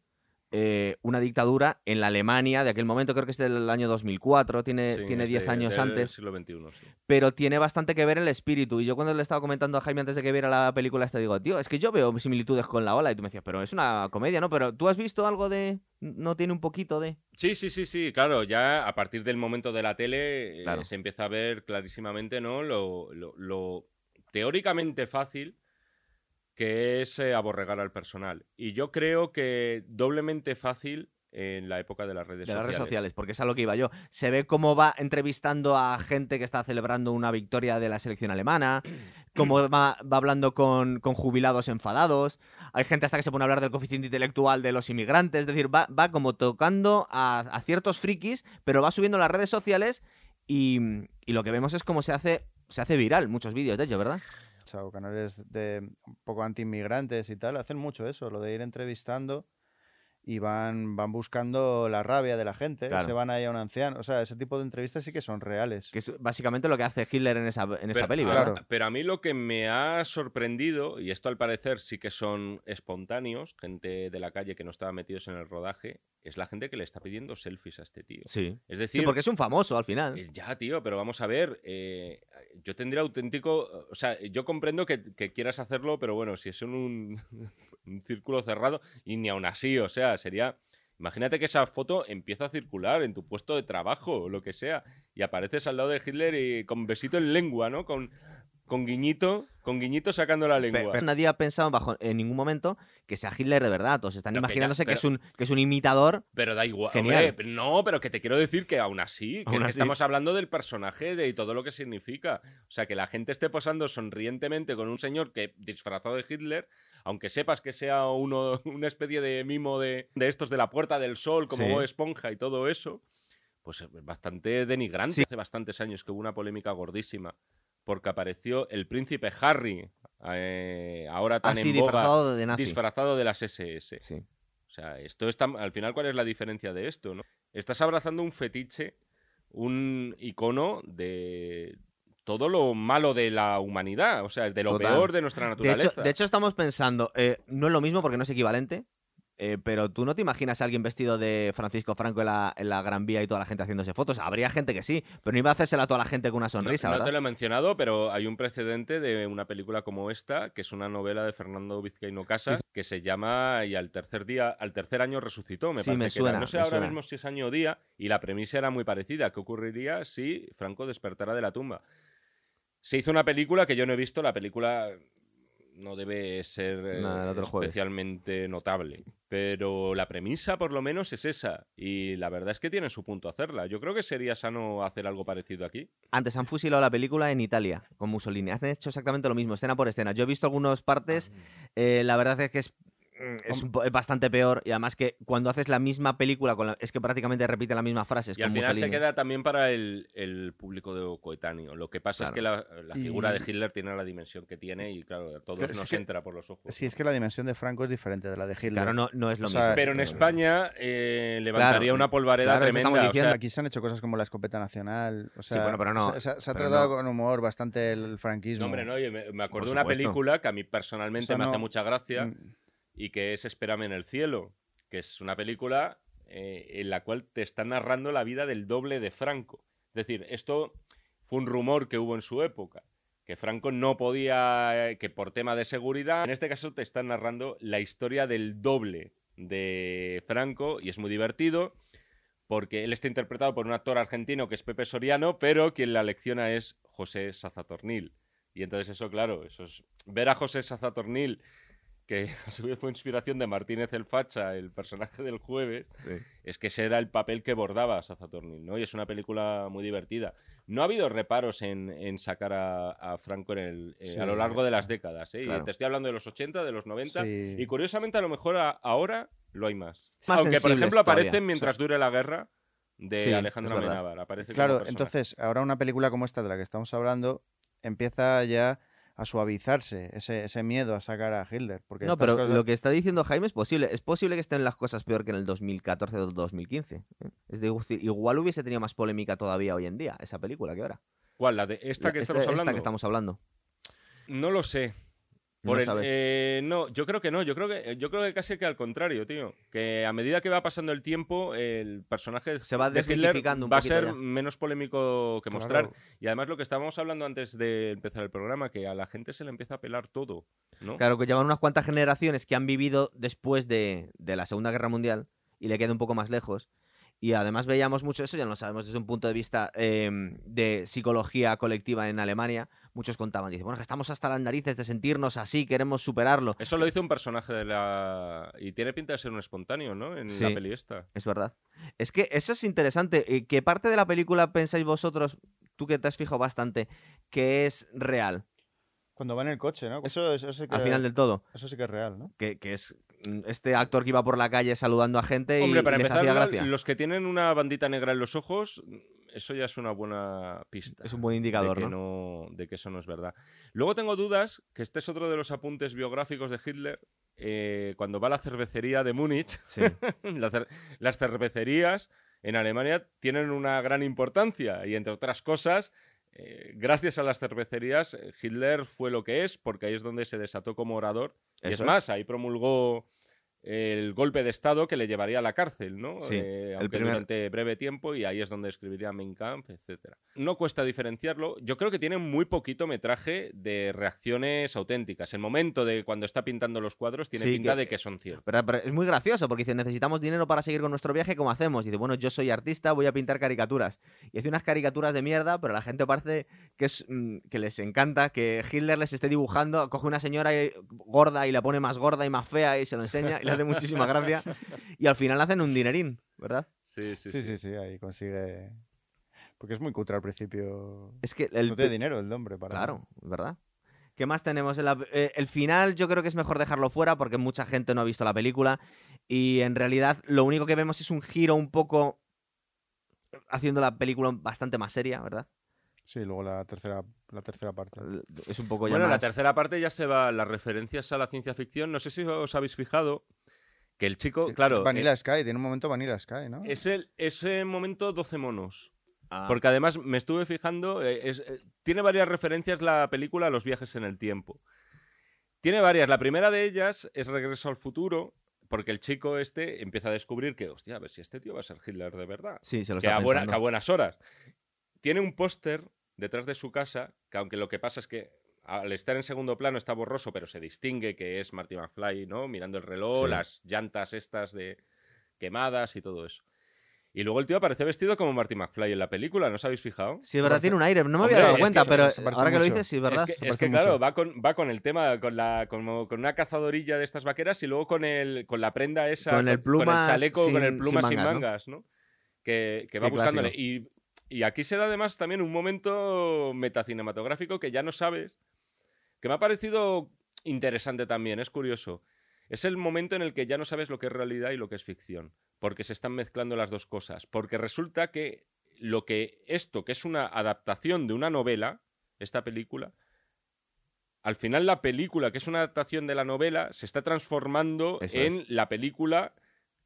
eh, una dictadura en la Alemania de aquel momento, creo que es del año 2004, tiene Sí, tiene es 10 de- años del antes siglo XXI, sí. pero tiene bastante que ver el espíritu. Y yo cuando le estaba comentando a Jaime antes de que viera la película esta, digo, tío, es que yo veo similitudes con La Ola. Y tú me decías, pero es una comedia, ¿no? Pero ¿tú has visto algo de...? ¿No tiene un poquito de...? Sí, sí, sí, sí, claro, ya a partir del momento de la tele eh, se empieza a ver clarísimamente, ¿no? Lo, lo- lo teóricamente fácil que es eh, aborregar al personal. Y yo creo que doblemente fácil en la época de las redes De las sociales. redes sociales, porque es a lo que iba yo. Se ve cómo va entrevistando a gente que está celebrando una victoria de la selección alemana, [clears throat] cómo va, va hablando con, con jubilados enfadados. Hay gente hasta que se pone a hablar del coeficiente intelectual de los inmigrantes. Es decir, va, va como tocando a, a ciertos frikis, pero va subiendo las redes sociales y, y lo que vemos es cómo se hace, se hace viral muchos vídeos de ello, ¿verdad? O canales de un poco anti-inmigrantes y tal, hacen mucho eso, lo de ir entrevistando y van, van buscando la rabia de la gente, Claro. se van ahí a un anciano. O sea, ese tipo de entrevistas sí que son reales. Que es básicamente lo que hace Hitler en, esa, en esta Pero- peli, ah, ¿verdad? Claro. Pero a mí lo que me ha sorprendido, y esto al parecer sí que son espontáneos, gente de la calle que no estaba metidos en el rodaje, es la gente que le está pidiendo selfies a este tío. Sí. Es Sí, decir, porque es un famoso al final. Eh, Ya, tío, pero vamos a ver. eh, yo tendría auténtico. O sea, yo comprendo que, que quieras hacerlo, pero bueno, si es en un, [laughs] un círculo cerrado, y ni aún así, o sea, sería. Imagínate que esa foto empieza a circular en tu puesto de trabajo o lo que sea, y apareces al lado de Hitler y con besito en lengua, ¿no? Con, con guiñito, con guiñito sacando la lengua. pero nadie ha pensado bajo, en ningún momento que sea Hitler de verdad. Todos están No, pero- imaginándose que, pero- es un, que es un imitador. Pero da igual. Genial. hombre, no, pero que te quiero decir que aún así, que Aún así. estamos hablando del personaje de y todo lo que significa. O sea, que la gente esté posando sonrientemente con un señor que disfrazado de Hitler, aunque sepas que sea uno, [laughs] una especie de mimo de, de estos de la Puerta del Sol, como Sí. Bob Esponja y todo eso, pues es bastante denigrante. Sí. Hace bastantes años que hubo una polémica gordísima porque apareció el príncipe Harry, eh, ahora tan en boga, disfrazado de nazi. disfrazado de las SS. Sí. O sea, esto está. Al final, ¿cuál es la diferencia de esto? ¿no? Estás abrazando un fetiche, un icono de todo lo malo de la humanidad. O sea, es de lo Total. peor de nuestra De naturaleza. hecho, de hecho, estamos pensando, eh, no es lo mismo porque no es equivalente, eh, pero tú no te imaginas a alguien vestido de Francisco Franco en la, en la Gran Vía y toda la gente haciéndose fotos. Habría gente que sí, pero no iba a hacérsela a toda la gente con una No- sonrisa, no, te lo he mencionado, pero hay un precedente de una película como esta, que es una novela de Fernando Vizcaíno Casas, que se llama Y al tercer día, al tercer año resucitó, me Sí, parece me que era. suena, No sé ahora suena. mismo si es año o día, y la premisa era muy parecida. ¿Qué ocurriría si Franco despertara de la tumba? Se hizo una película que yo no he visto, la película no debe ser eh, Nada, especialmente notable. Pero la premisa, por lo menos, es esa. Y la verdad es que tiene su punto hacerla. Yo creo que sería sano hacer algo parecido aquí. Antes han fusilado la película en Italia con Mussolini. Han hecho exactamente lo mismo, escena por escena. Yo he visto algunas partes, Ah. eh, la verdad es que es es, po- es bastante peor y además que cuando haces la misma película con la- es que prácticamente repite las mismas frases Y al final se queda también para el, el público de coetáneo. Lo que pasa es que la, la figura de Hitler tiene la dimensión que tiene y claro, a todos Claro, nos que- entra por los ojos. Sí, es que la dimensión de Franco es diferente de la de Hitler. Claro, no, no es lo O sea, mismo. Pero en España eh, levantaría Claro, una polvareda tremenda. estamos o sea, diciendo. Aquí se han hecho cosas como la escopeta nacional. O sea, bueno, pero no, Se, se- se ha tratado no. con humor bastante el franquismo. no, hombre, no, yo me, me acuerdo de una película que a mí personalmente O sea, me hace mucha gracia Mm, y que es Espérame en el cielo, que es una película eh, en la cual te está narrando la vida del doble de Franco. Es decir, esto fue un rumor que hubo en su época, que Franco no podía, eh, que por tema de seguridad, en este caso te están narrando la historia del doble de Franco y es muy divertido porque él está interpretado por un actor argentino que es Pepe Soriano, pero quien la lecciona es José Sazatornil. Y entonces eso, claro, eso es ver a José Sazatornil que [laughs] a su vez fue inspiración de Martínez el Facha, el personaje del jueves, Sí. es que ese era el papel que bordaba Sazatornil, ¿no? Y es una película muy divertida. No ha habido reparos en, en sacar a, a Franco en el, eh, Sí. a lo largo de las décadas, ¿eh? Y te estoy hablando de los 80, de los 90, Sí. y curiosamente a lo mejor a- ahora lo hay más. Más Aunque, por ejemplo, todavía. aparecen mientras dure la guerra de Sí, Alejandro. Amenábar. Aparece Claro, entonces, ahora una película como esta de la que estamos hablando empieza ya a suavizarse ese, ese miedo a sacar a Hitler. Porque No, pero cosas- lo que está diciendo Jaime es posible. Es posible que estén las cosas peor que en el 2014 o 2015. ¿eh? Es decir, igual hubiese tenido más polémica todavía hoy en día esa película que ahora. ¿Cuál? ¿La de esta que La- estamos esta hablando? que estamos hablando. No lo sé. No Por el- sabes. eh, no, yo creo que no. Yo creo que, yo creo que casi que al contrario, tío. Que a medida que va pasando el tiempo, el personaje Se va de Hitler un va a ser ya. menos polémico que Claro. mostrar. Y además lo que estábamos hablando antes de empezar el programa, que a la gente se le empieza a pelar todo, ¿no? Claro, que llevan unas cuantas generaciones que han vivido después de, de la Segunda Guerra Mundial y le queda un poco más lejos. Y además veíamos mucho eso, ya lo sabemos desde un punto de vista eh, de psicología colectiva en Alemania. Muchos contaban, dicen, bueno, que estamos hasta las narices de sentirnos así, queremos superarlo. Eso lo hizo un personaje de la... Y tiene pinta de ser un espontáneo, ¿no? En Sí. la peli esta. Es verdad. Es que eso es interesante. eh, ¿Qué parte de la película pensáis vosotros, tú que te has fijado bastante, que es real Cuando va en el coche, ¿no? Eso, eso, sí que, al final del todo? eso sí que es real, ¿no? Que, que es mm, este actor que iba por la calle saludando a gente y, Hombre, para y les empezar, hacía gracia. los que tienen una bandita negra en los ojos, eso ya es una buena pista. Es un buen de indicador, que ¿no? no- de que eso no es verdad. Luego tengo dudas, que este es otro de los apuntes biográficos de Hitler, eh, cuando va a la cervecería de Múnich, Sí. [laughs] la cer- las cervecerías en Alemania tienen una gran importancia y entre otras cosas, eh, gracias a las cervecerías, eh, Hitler fue lo que es, porque ahí es donde se desató como orador. Y es. más, ahí promulgó el golpe de Estado que le llevaría a la cárcel, ¿no? Sí, Eh, el aunque primer- durante breve tiempo y ahí es donde escribiría Mein Kampf, etc. No cuesta diferenciarlo. Yo creo que tiene muy poquito metraje de reacciones auténticas. El momento de cuando está pintando los cuadros tiene Sí, pinta que- de que son ciertos. Pero, pero es muy gracioso porque dice, necesitamos dinero para seguir con nuestro viaje, ¿cómo hacemos? Y dice, bueno, yo soy artista, voy a pintar caricaturas. Y hace unas caricaturas de mierda, pero a la gente parece que, es, mm, que les encanta que Hitler les esté dibujando, coge una señora y- gorda y la pone más gorda y más fea y se lo enseña y le hace muchísima gracia. Y al final hacen un dinerín, ¿verdad? Sí, sí, Sí, sí. sí, sí, ahí consigue... Porque es muy cutre al principio. Es que el, No tiene dinero el hombre para... Claro, ¿verdad? ¿Qué más tenemos? en la- eh, el final yo creo que es mejor dejarlo fuera porque mucha gente no ha visto la película y en realidad lo único que vemos es un giro un poco haciendo la película bastante más seria, ¿verdad? Sí, luego la tercera, la tercera parte. Es un poco ya Bueno, la tercera parte ya se va las referencias a la ciencia ficción. No sé si os habéis fijado que el chico, claro, Vanilla eh, Sky, tiene un momento Vanilla Sky, ¿no? es el, ese momento 12 monos. Ah, Porque además me estuve fijando, eh, es- eh, tiene varias referencias la película a los viajes en el tiempo. Tiene varias. La primera de ellas es Regreso al futuro, porque el chico este empieza a descubrir que, hostia, a ver si este tío va a ser Hitler de verdad. sí, se lo Que está a, buena- pensando. que a buenas horas. Tiene un póster detrás de su casa, que aunque lo que pasa es que al estar en segundo plano está borroso, pero se distingue que es Marty McFly, ¿no? Mirando el reloj, Sí. las llantas estas de quemadas y todo eso. Y luego el tío aparece vestido como Marty McFly en la película, ¿no os habéis fijado? Sí, es verdad, tiene un aire. No me había dado cuenta, que pero ahora que lo dices, sí, es verdad. Es que, es que, claro, va con, va con el tema, con, la, con una cazadorilla de estas vaqueras y luego con, el, con la prenda esa, Con el plumas chaleco, con el sin- pluma sin sin mangas, ¿no? Que, que va Qué buscándole. Y, y aquí se da además también un momento metacinematográfico que ya no sabes, que me ha parecido interesante también, es curioso. Es el momento en el que ya no sabes lo que es realidad y lo que es ficción, porque se están mezclando las dos cosas, porque resulta que lo que esto, que es una adaptación de una novela, esta película, al final la película, que es una adaptación de la novela, se está transformando en la película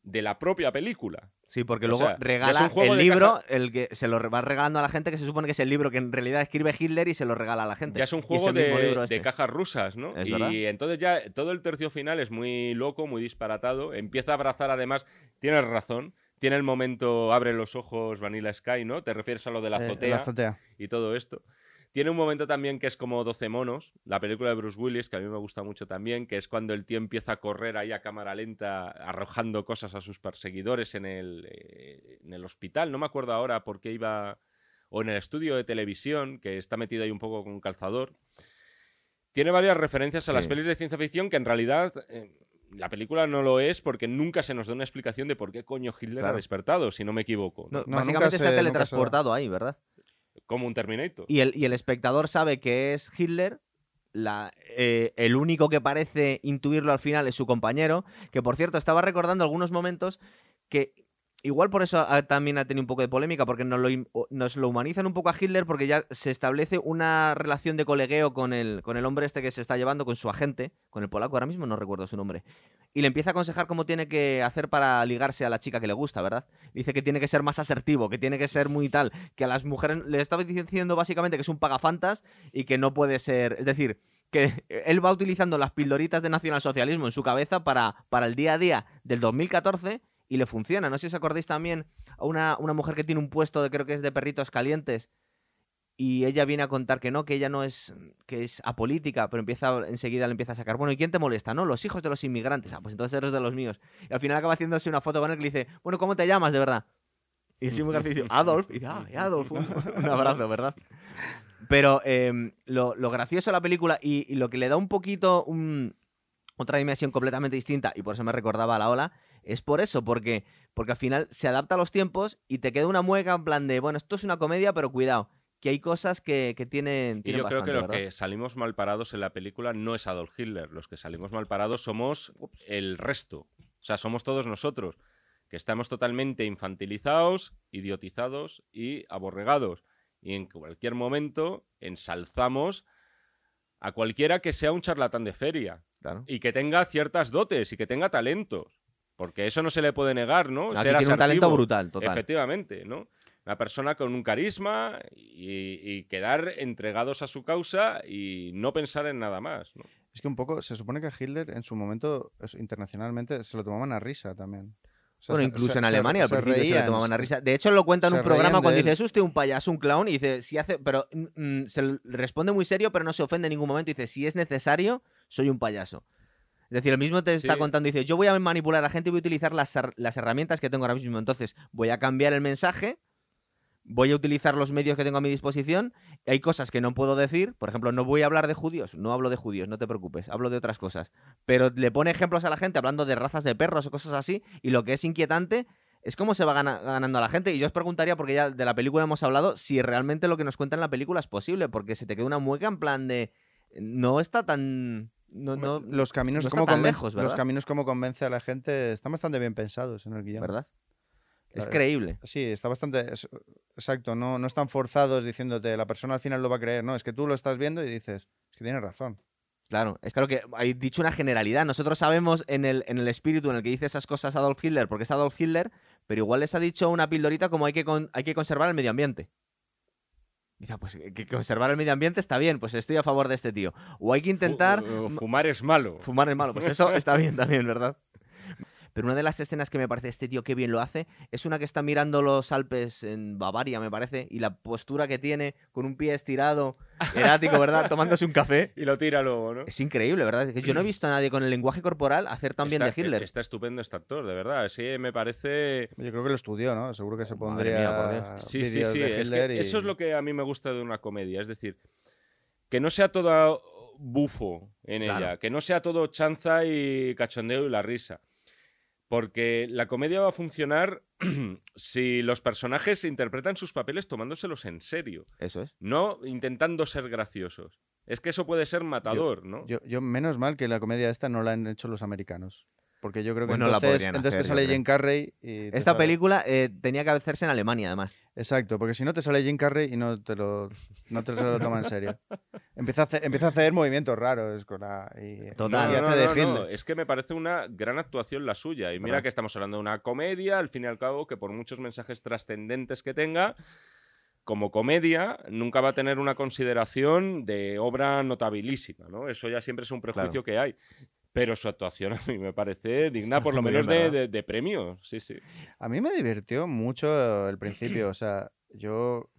de la propia película. Sí, porque O luego sea, regala el libro, caja- el que se lo va regalando a la gente, que se supone que es el libro que en realidad escribe Hitler y se lo regala a la gente. Ya es un juego de, de este. cajas rusas, ¿no? Y verdad. entonces ya todo el tercio final es muy loco, muy disparatado. Empieza a abrazar además, tienes razón, tiene el momento abre los ojos Vanilla Sky, ¿no? Te refieres a lo de la Eh, la azotea. y todo esto. Tiene un momento también que es como 12 monos, la película de Bruce Willis, que a mí me gusta mucho también, que es cuando el tío empieza a correr ahí a cámara lenta, arrojando cosas a sus perseguidores en el, eh, en el hospital. No me acuerdo ahora por qué iba. O en el estudio de televisión, que está metido ahí un poco con calzador. Tiene varias referencias a las pelis de ciencia ficción que en realidad. eh, la película no lo es porque nunca se nos da una explicación de por qué coño Hitler ha Claro. despertado, si no me equivoco. No, No, básicamente se ha se teletransportado ahí, ¿verdad? Como un Terminator. Y el, y el espectador sabe que es Hitler. La, eh, el único que parece intuirlo al final es su compañero. Que por cierto, estaba recordando algunos momentos que. Igual por eso ha- también ha tenido un poco de polémica, porque nos lo humanizan un poco a Hitler, porque ya se establece una relación de colegueo con el, con el hombre este que se está llevando, con su agente, con el polaco, ahora mismo no recuerdo su nombre. Y le empieza a aconsejar cómo tiene que hacer para ligarse a la chica que le gusta, ¿verdad? Dice que tiene que ser más asertivo, que tiene que ser muy tal, que a las mujeres le estaba diciendo básicamente que es un pagafantas y que no puede ser, es decir, que él va utilizando las pildoritas de nacionalsocialismo en su cabeza para, para el día a día del 2014 y le funciona. No sé si os acordáis también a una, una mujer que tiene un puesto de creo que es de perritos calientes y ella viene a contar que no, que ella no es que es apolítica, pero empieza enseguida le empieza a sacar, bueno, ¿y quién te molesta? No, los hijos de los inmigrantes. Ah, pues entonces eres de los míos. Y al final acaba haciéndose una foto con él que le dice, bueno, ¿cómo te llamas de verdad? Y así muy gracioso, Adolf, y dice, ah, Adolf, un, [laughs] un abrazo, ¿verdad? Pero em, lo, lo gracioso de la película y, y lo que le da un poquito un- otra dimensión completamente distinta, y por eso me recordaba a la ola, es por eso, porque, porque al final se adapta a los tiempos y te queda una mueca en plan de, bueno, esto es una comedia, pero cuidado, que hay cosas que, que tienen, Y yo creo bastante, que lo que salimos mal parados en la película no es Adolf Hitler. Los que salimos mal parados somos el resto. O sea, somos todos nosotros. Que estamos totalmente infantilizados, idiotizados y aborregados. Y en cualquier momento ensalzamos a cualquiera que sea un charlatán de feria. Claro. Y que tenga ciertas dotes y que tenga talentos. Porque eso no se le puede negar, ¿no? Aquí Ser tiene un talento brutal, total. Efectivamente, ¿no? Una persona con un carisma y, y quedar entregados a su causa y no pensar en nada más. ¿no? Es que un poco, se supone que a Hitler en su momento, internacionalmente, se lo tomaban a risa también. O sea, Bueno, incluso se- en se- Alemania al se principio se le tomaban a risa. De hecho, lo cuenta en un programa cuando él. dice, ¿es usted un payaso, un clown? Y dice, si hace... Pero mm, mm, se responde muy serio, pero no se ofende en ningún momento. Y dice, si es necesario, soy un payaso. Es decir, el mismo te está Sí. contando, dice, yo voy a manipular a la gente y voy a utilizar las, las herramientas que tengo ahora mismo. Entonces, voy a cambiar el mensaje, voy a utilizar los medios que tengo a mi disposición. Hay cosas que no puedo decir. Por ejemplo, no voy a hablar de judíos. No hablo de judíos, no te preocupes. Hablo de otras cosas. Pero le pone ejemplos a la gente hablando de razas de perros o cosas así. Y lo que es inquietante es cómo se va gana- ganando a la gente. Y yo os preguntaría, porque ya de la película hemos hablado, si realmente lo que nos cuenta en la película es posible. Porque se te queda una mueca en plan de. No está tan. No, no, los caminos no como tan conven- lejos, los caminos como convence a la gente están bastante bien pensados en el guion. ¿Verdad? Es creíble. Sí, está bastante. es- exacto, no, no están forzados diciéndote la persona al final lo va a creer. No, es que tú lo estás viendo y dices, es que tienes razón. Claro, es claro que hay dicho una generalidad. Nosotros sabemos en el, en el espíritu en el que dice esas cosas Adolf Hitler, porque es Adolf Hitler, pero igual les ha dicho una pildorita como hay que, con- hay que conservar el medio ambiente. Dice, ah, pues que conservar el medio ambiente está bien, pues estoy a favor de este tío. O hay que intentar eh, fumar es malo. fumar es malo. Pues eso está bien también, ¿verdad? Pero una de las escenas que me parece este tío que bien lo hace es una que está mirando los Alpes en Bavaria, me parece, y la postura que tiene con un pie estirado, [laughs] erático, ¿verdad? Tomándose un café. Y lo tira luego, ¿no? Es increíble, ¿verdad? Es que yo no he visto a nadie con el lenguaje corporal hacer tan bien de Está- Hitler. Está estupendo este actor, de verdad. Sí, me parece. Yo creo que lo estudió, ¿no? Seguro que se pondría mía, por Dios. Sí, sí, sí. de es que Hitler y- Eso es lo que a mí me gusta de una comedia. Es decir, que no sea todo bufo en Claro. ella, que no sea todo chanza y cachondeo y la risa. Porque la comedia va a funcionar [clears throat] si los personajes interpretan sus papeles tomándoselos en serio, Eso es. no intentando ser graciosos. Es que eso puede ser matador, ¿no? Yo, yo, menos mal que la comedia esta no la han hecho los americanos. Porque yo creo que Bueno, entonces, podrían entonces hacer, te sale. Jim Carrey y... Esta sale- película eh, tenía que hacerse en Alemania, además. Exacto, porque si no te sale Jim Carrey y no te lo, no te lo toma en serio. [laughs] Empieza a hacer, empieza a hacer movimientos raros con la... Y, Total. y No, no, hace de no, no, Hitler. Es que me parece una gran actuación la suya. Y mira ¿Verdad? que estamos hablando de una comedia, al fin y al cabo, que por muchos mensajes trascendentes que tenga, como comedia, nunca va a tener una consideración de obra notabilísima, ¿no? Eso ya siempre es un prejuicio que hay. Pero su actuación [laughs] a mí me parece digna, Está por lo menos, bien, de, de, de premio. Sí, sí. A mí me divirtió mucho el principio, o sea, yo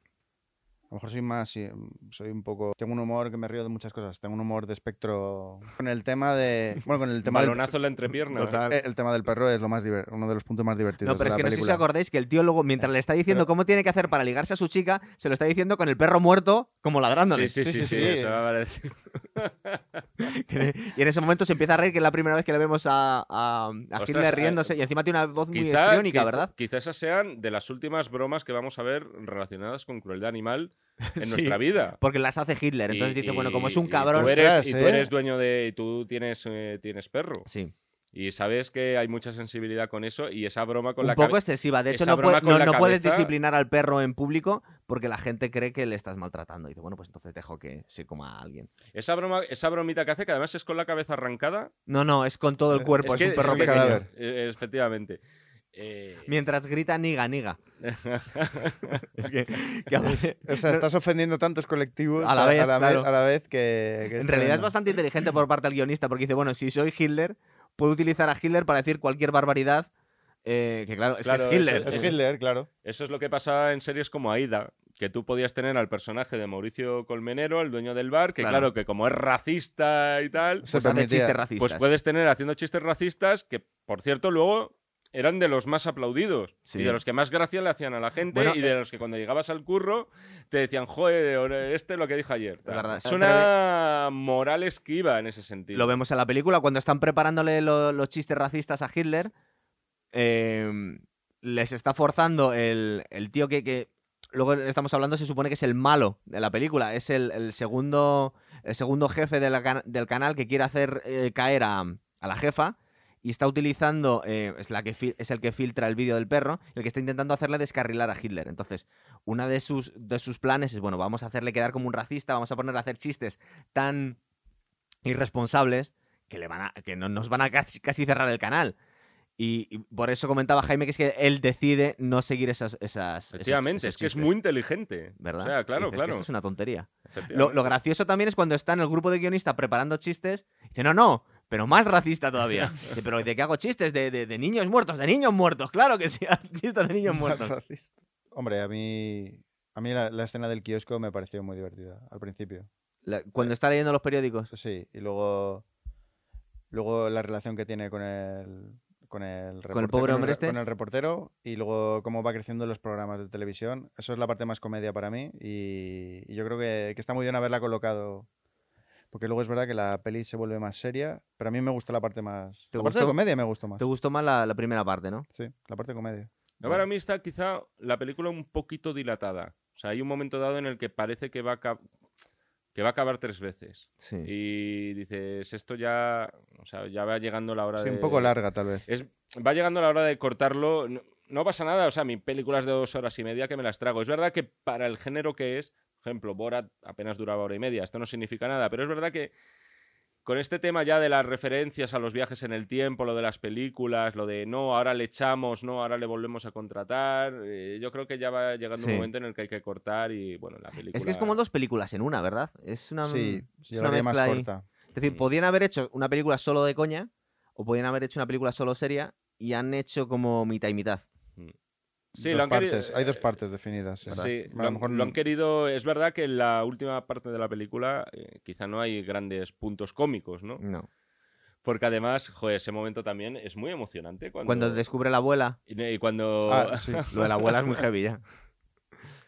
a lo mejor soy más, sí, soy un poco, tengo un humor que me río de muchas cosas, tengo un humor de espectro con el tema de, bueno, con el [laughs] tema del, Balonazo en la entrepierna. el tema del perro es lo más diver- uno de los puntos más divertidos No, pero de es la que no sé si os acordáis que el tío luego, mientras le está diciendo cómo tiene que hacer para ligarse a su chica, se lo está diciendo con el perro muerto, como ladrándole. Sí, sí, sí, Sí, sí, sí, sí. eso me parece- [laughs] y en ese momento se empieza a reír, que es la primera vez que le vemos a, a, a Hitler riéndose. Y encima tiene una voz muy histriónica, quizá- ¿verdad? Quizá esas sean de las últimas bromas que vamos a ver relacionadas con crueldad animal [laughs] en Sí. nuestra vida. Porque las hace Hitler. Entonces Y- dice, bueno, y- como es un y cabrón. Tú eres, Ostras, y tú ¿eh? eres dueño de. Y tú tienes, eh, tienes perro. Sí. Y sabes que hay mucha sensibilidad con eso. Y esa broma con Un la poco cabe- excesiva. De hecho, no, puede- puedes disciplinar al perro en público porque la gente cree que le estás maltratando. Y dice, bueno, pues entonces dejo que se coma a alguien. esa, broma, esa bromita que hace, que además es con la cabeza arrancada. No, no, es con todo el Eh, cuerpo. Es, que- un perro es un cadáver. eh, efectivamente. Eh, Mientras grita niga, niga. [laughs] es que, que a veces- O sea, estás ofendiendo tantos colectivos A la vez, a la, claro. a la vez que, que En realidad es bastante inteligente por parte del guionista porque dice, bueno, si soy Hitler, puedo utilizar a Hitler para decir cualquier barbaridad. eh, que claro, es Claro, que es Hitler. Es es- Hitler, claro. Eso es lo que pasa en series como Aida, que tú podías tener al personaje de Mauricio Colmenero, el dueño del bar, que Claro. claro, que como es racista y tal, Se Pues hace chistes racistas. pues puedes tener haciendo chistes racistas que, por cierto, luego eran de los más aplaudidos Sí. y de los que más gracia le hacían a la gente Bueno, y de eh, los que cuando llegabas al curro te decían, joder, este es lo que dije ayer. verdad. Es una moral esquiva en ese sentido. Lo vemos en la película cuando están preparándole lo- los chistes racistas a Hitler. eh, les está forzando el, el tío que, que luego estamos hablando, se supone que es el malo de la película. Es el, el segundo, el segundo jefe de la cana- del canal que quiere hacer eh, caer a, a la jefa. Y está utilizando, eh, es, la que es el que filtra el vídeo del perro, el que está intentando hacerle descarrilar a Hitler. Entonces, una de sus, de sus planes es, bueno, vamos a hacerle quedar como un racista, vamos a ponerle a hacer chistes tan irresponsables que, le van a, que no, nos van a casi, casi cerrar el canal. Y, y por eso comentaba Jaime que es que él decide no seguir esas. esas Efectivamente, esos es que es muy inteligente. ¿Verdad? O sea, claro, Dices, "Es que claro. Esto es una tontería. Lo, gracioso también es cuando está en el grupo de guionistas preparando chistes. Dice, no, no, pero más racista todavía. [laughs] Pero ¿de qué hago chistes? De, de- de niños muertos, de niños muertos. Claro que sí, [laughs] chistes de niños muertos. Hombre, a mí, a mí la, la escena del kiosco me pareció muy divertida al principio. La- cuando está leyendo los periódicos. Sí, y luego, luego la relación que tiene con el, con el, reportero- pobre el hombre re- este? Con el reportero y luego cómo va creciendo los programas de televisión. Eso es la parte más comedia para mí y, y yo creo que, que está muy bien haberla colocado. Porque luego es verdad que la peli se vuelve más seria, pero a mí me gustó la parte más... ¿Te La parte de gustó? comedia me gustó más. Te gustó más la, la primera parte, ¿no? Sí, la parte de comedia. No, para mí está quizá la película un poquito dilatada. O sea, hay un momento dado en el que parece que va a, que va a acabar tres veces. Sí. Y dices, esto ya, o sea, ya va llegando la hora Sí, de... un poco larga tal vez. Es, va llegando la hora de cortarlo. No, no pasa nada, o sea, mi películas de dos horas y media que me las trago. Es verdad que para el género que es, ejemplo, Borat apenas duraba hora y media, esto no significa nada, pero es verdad que con este tema ya de las referencias a los viajes en el tiempo, lo de las películas, lo de no, ahora le echamos, no, ahora le volvemos a contratar, eh, yo creo que ya va llegando Sí. un momento en el que hay que cortar y bueno, la película... Es que es como dos películas en una, ¿verdad? Es una, Sí, es yo una más mezcla ahí. corta. Es decir, Mm. podían haber hecho una película solo de coña o podían haber hecho una película solo seria y han hecho como mitad y mitad. Sí, Dos lo han querido- hay dos partes definidas. Sí, A lo, lo han- mejor lo han querido. Es verdad que en la última parte de la película eh, quizá no hay grandes puntos cómicos, ¿no? No. Porque además, joder, ese momento también es muy emocionante. Cuando, Cuando descubre la abuela, y, y cuando. Ah, sí, lo de la abuela es muy heavy ya.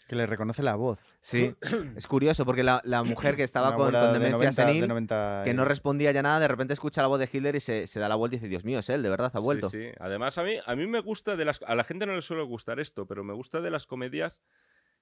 Que le reconoce la voz. Sí, [clears throat] es curioso porque la, la mujer que estaba con, con de demencia 90 de senil, 90 que no respondía ya nada, de repente escucha la voz de Hitler y se, se da la vuelta y dice, Dios mío, es él, de verdad, ha Sí, vuelto. Sí, Además, a mí, a mí me gusta de las. A la gente no le suele gustar esto, pero me gusta de las comedias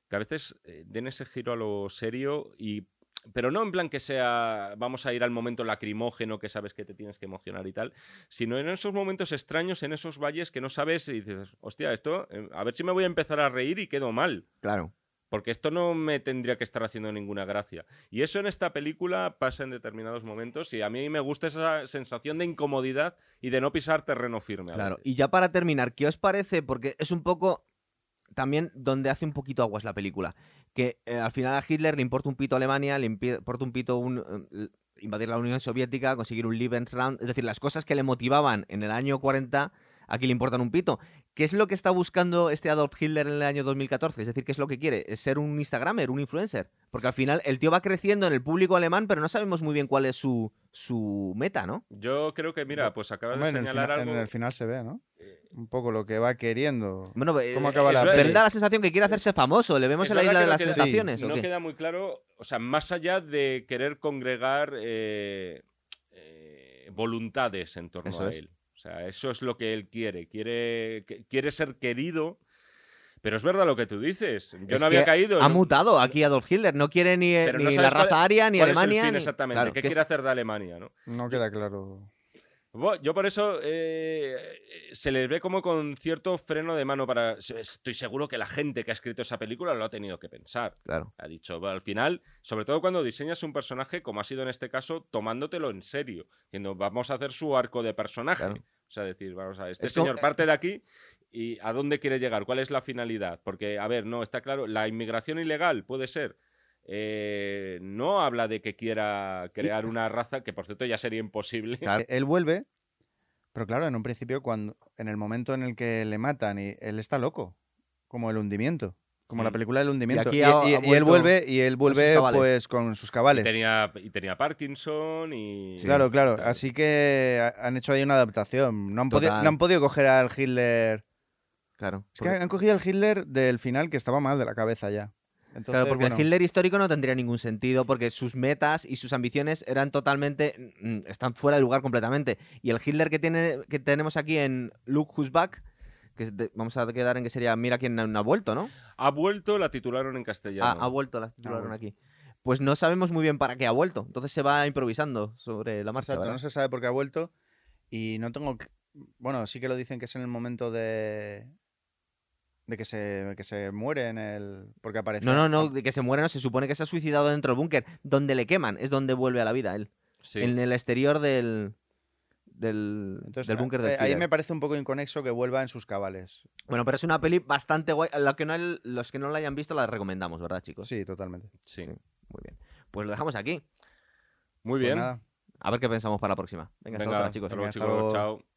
que a veces eh, den ese giro a lo serio y pero no en plan que sea, vamos a ir al momento lacrimógeno que sabes que te tienes que emocionar y tal, sino en esos momentos extraños, en esos valles que no sabes y dices, hostia, esto, eh, a ver si me voy a empezar a reír y quedo mal. Claro. Porque esto no me tendría que estar haciendo ninguna gracia. Y eso en esta película pasa en determinados momentos y a mí me gusta esa sensación de incomodidad y de no pisar terreno firme. Claro, y ya para terminar, ¿qué os parece? Porque es un poco también donde hace un poquito aguas la película. Que eh, al final a Hitler le importa un pito Alemania, le importa un pito un, eh, invadir la Unión Soviética, conseguir un Lebensraum. Es decir, las cosas que le motivaban en el año 40, aquí le importan un pito. ¿Qué es lo que está buscando este Adolf Hitler en el año 2014? Es decir, ¿qué es lo que quiere? ¿Es ser un Instagramer, un influencer? Porque al final el tío va creciendo en el público alemán, pero no sabemos muy bien cuál es su, su meta, ¿no? Yo creo que, mira, pues acabas de en, el señalar final, algo. en el final se ve, ¿no? eh, Un poco lo que va queriendo. Bueno, ¿Cómo eh, acaba es la Pero da la sensación que quiere hacerse famoso. Le vemos en la isla de las queda-. ¿o no qué? queda muy claro, o sea, más allá de querer congregar eh, eh, voluntades en torno Eso a él. Sea, eso es lo que él quiere. Quiere, que- quiere ser querido. Pero es verdad lo que tú dices. Yo Es no había caído. Ha ¿no? mutado aquí Adolf Hitler. No quiere ni, ni no la raza aria, ni ¿Cuál es el Alemania. fin ni- exactamente? Claro, ¿Qué que quiere es- hacer de Alemania? ¿no? No queda claro. Yo por eso eh, se les ve como con cierto freno de mano para... Estoy seguro que la gente que ha escrito esa película lo ha tenido que pensar. Claro. Ha dicho, "Bueno, al final, sobre todo cuando diseñas un personaje, como ha sido en este caso, tomándotelo en serio. Diciendo, vamos a hacer su arco de personaje. Claro. O sea, decir, vamos a este Es como- señor parte de aquí y a dónde quiere llegar, cuál es la finalidad. Porque, a ver, no, está claro, la inmigración ilegal puede ser. Eh, no habla de que quiera crear una raza, que por cierto ya sería imposible. Claro. [laughs] Él vuelve, pero claro, en un principio, cuando en el momento en el que le matan, y él está loco, como el hundimiento. Como la Mm. película del hundimiento. aquí Y, ha- y- ha y él vuelve, y él vuelve cabales. pues con sus Y cabales. tenía, y tenía Parkinson y... Claro, claro. Así que ha- han hecho ahí una adaptación. No han, podi- no han podido coger al Hitler. Claro. Es que han cogido al Hitler del final que estaba mal de la cabeza ya. Entonces, Claro, porque bueno, el Hitler histórico no tendría ningún sentido porque sus metas y sus ambiciones eran totalmente. mm, están fuera de lugar completamente. Y el Hitler que, tiene, que tenemos aquí en Look Who's Back, que vamos a quedar en que sería Mira quién ha vuelto, ¿no? Ha vuelto, la titularon en castellano. Ha, ha vuelto, las titularon vuelto. aquí. Pues no sabemos muy bien para qué ha vuelto. Entonces se va improvisando sobre la marcha. exacto, no se sabe por qué ha vuelto. Y no tengo. que- Bueno, sí que lo dicen que es en el momento de. De que se, que se muere en el. Porque aparece. No, no, no, de que se muere, no, se supone que se ha suicidado dentro del búnker. Donde le queman es donde vuelve a la vida él. Sí. En el exterior del, del, Entonces, del búnker del eh, ahí me parece un poco inconexo que vuelva en sus cabales. Bueno, pero es una peli bastante guay. Lo que no, los que no la hayan visto la recomendamos, ¿verdad, chicos? Sí, totalmente. Sí. Sí. Muy bien. Pues lo dejamos aquí. Muy Pues bien. nada, A ver qué pensamos para la próxima. Venga, hasta Venga, otra, chicos. hasta luego, hasta chicos. luego. Chao.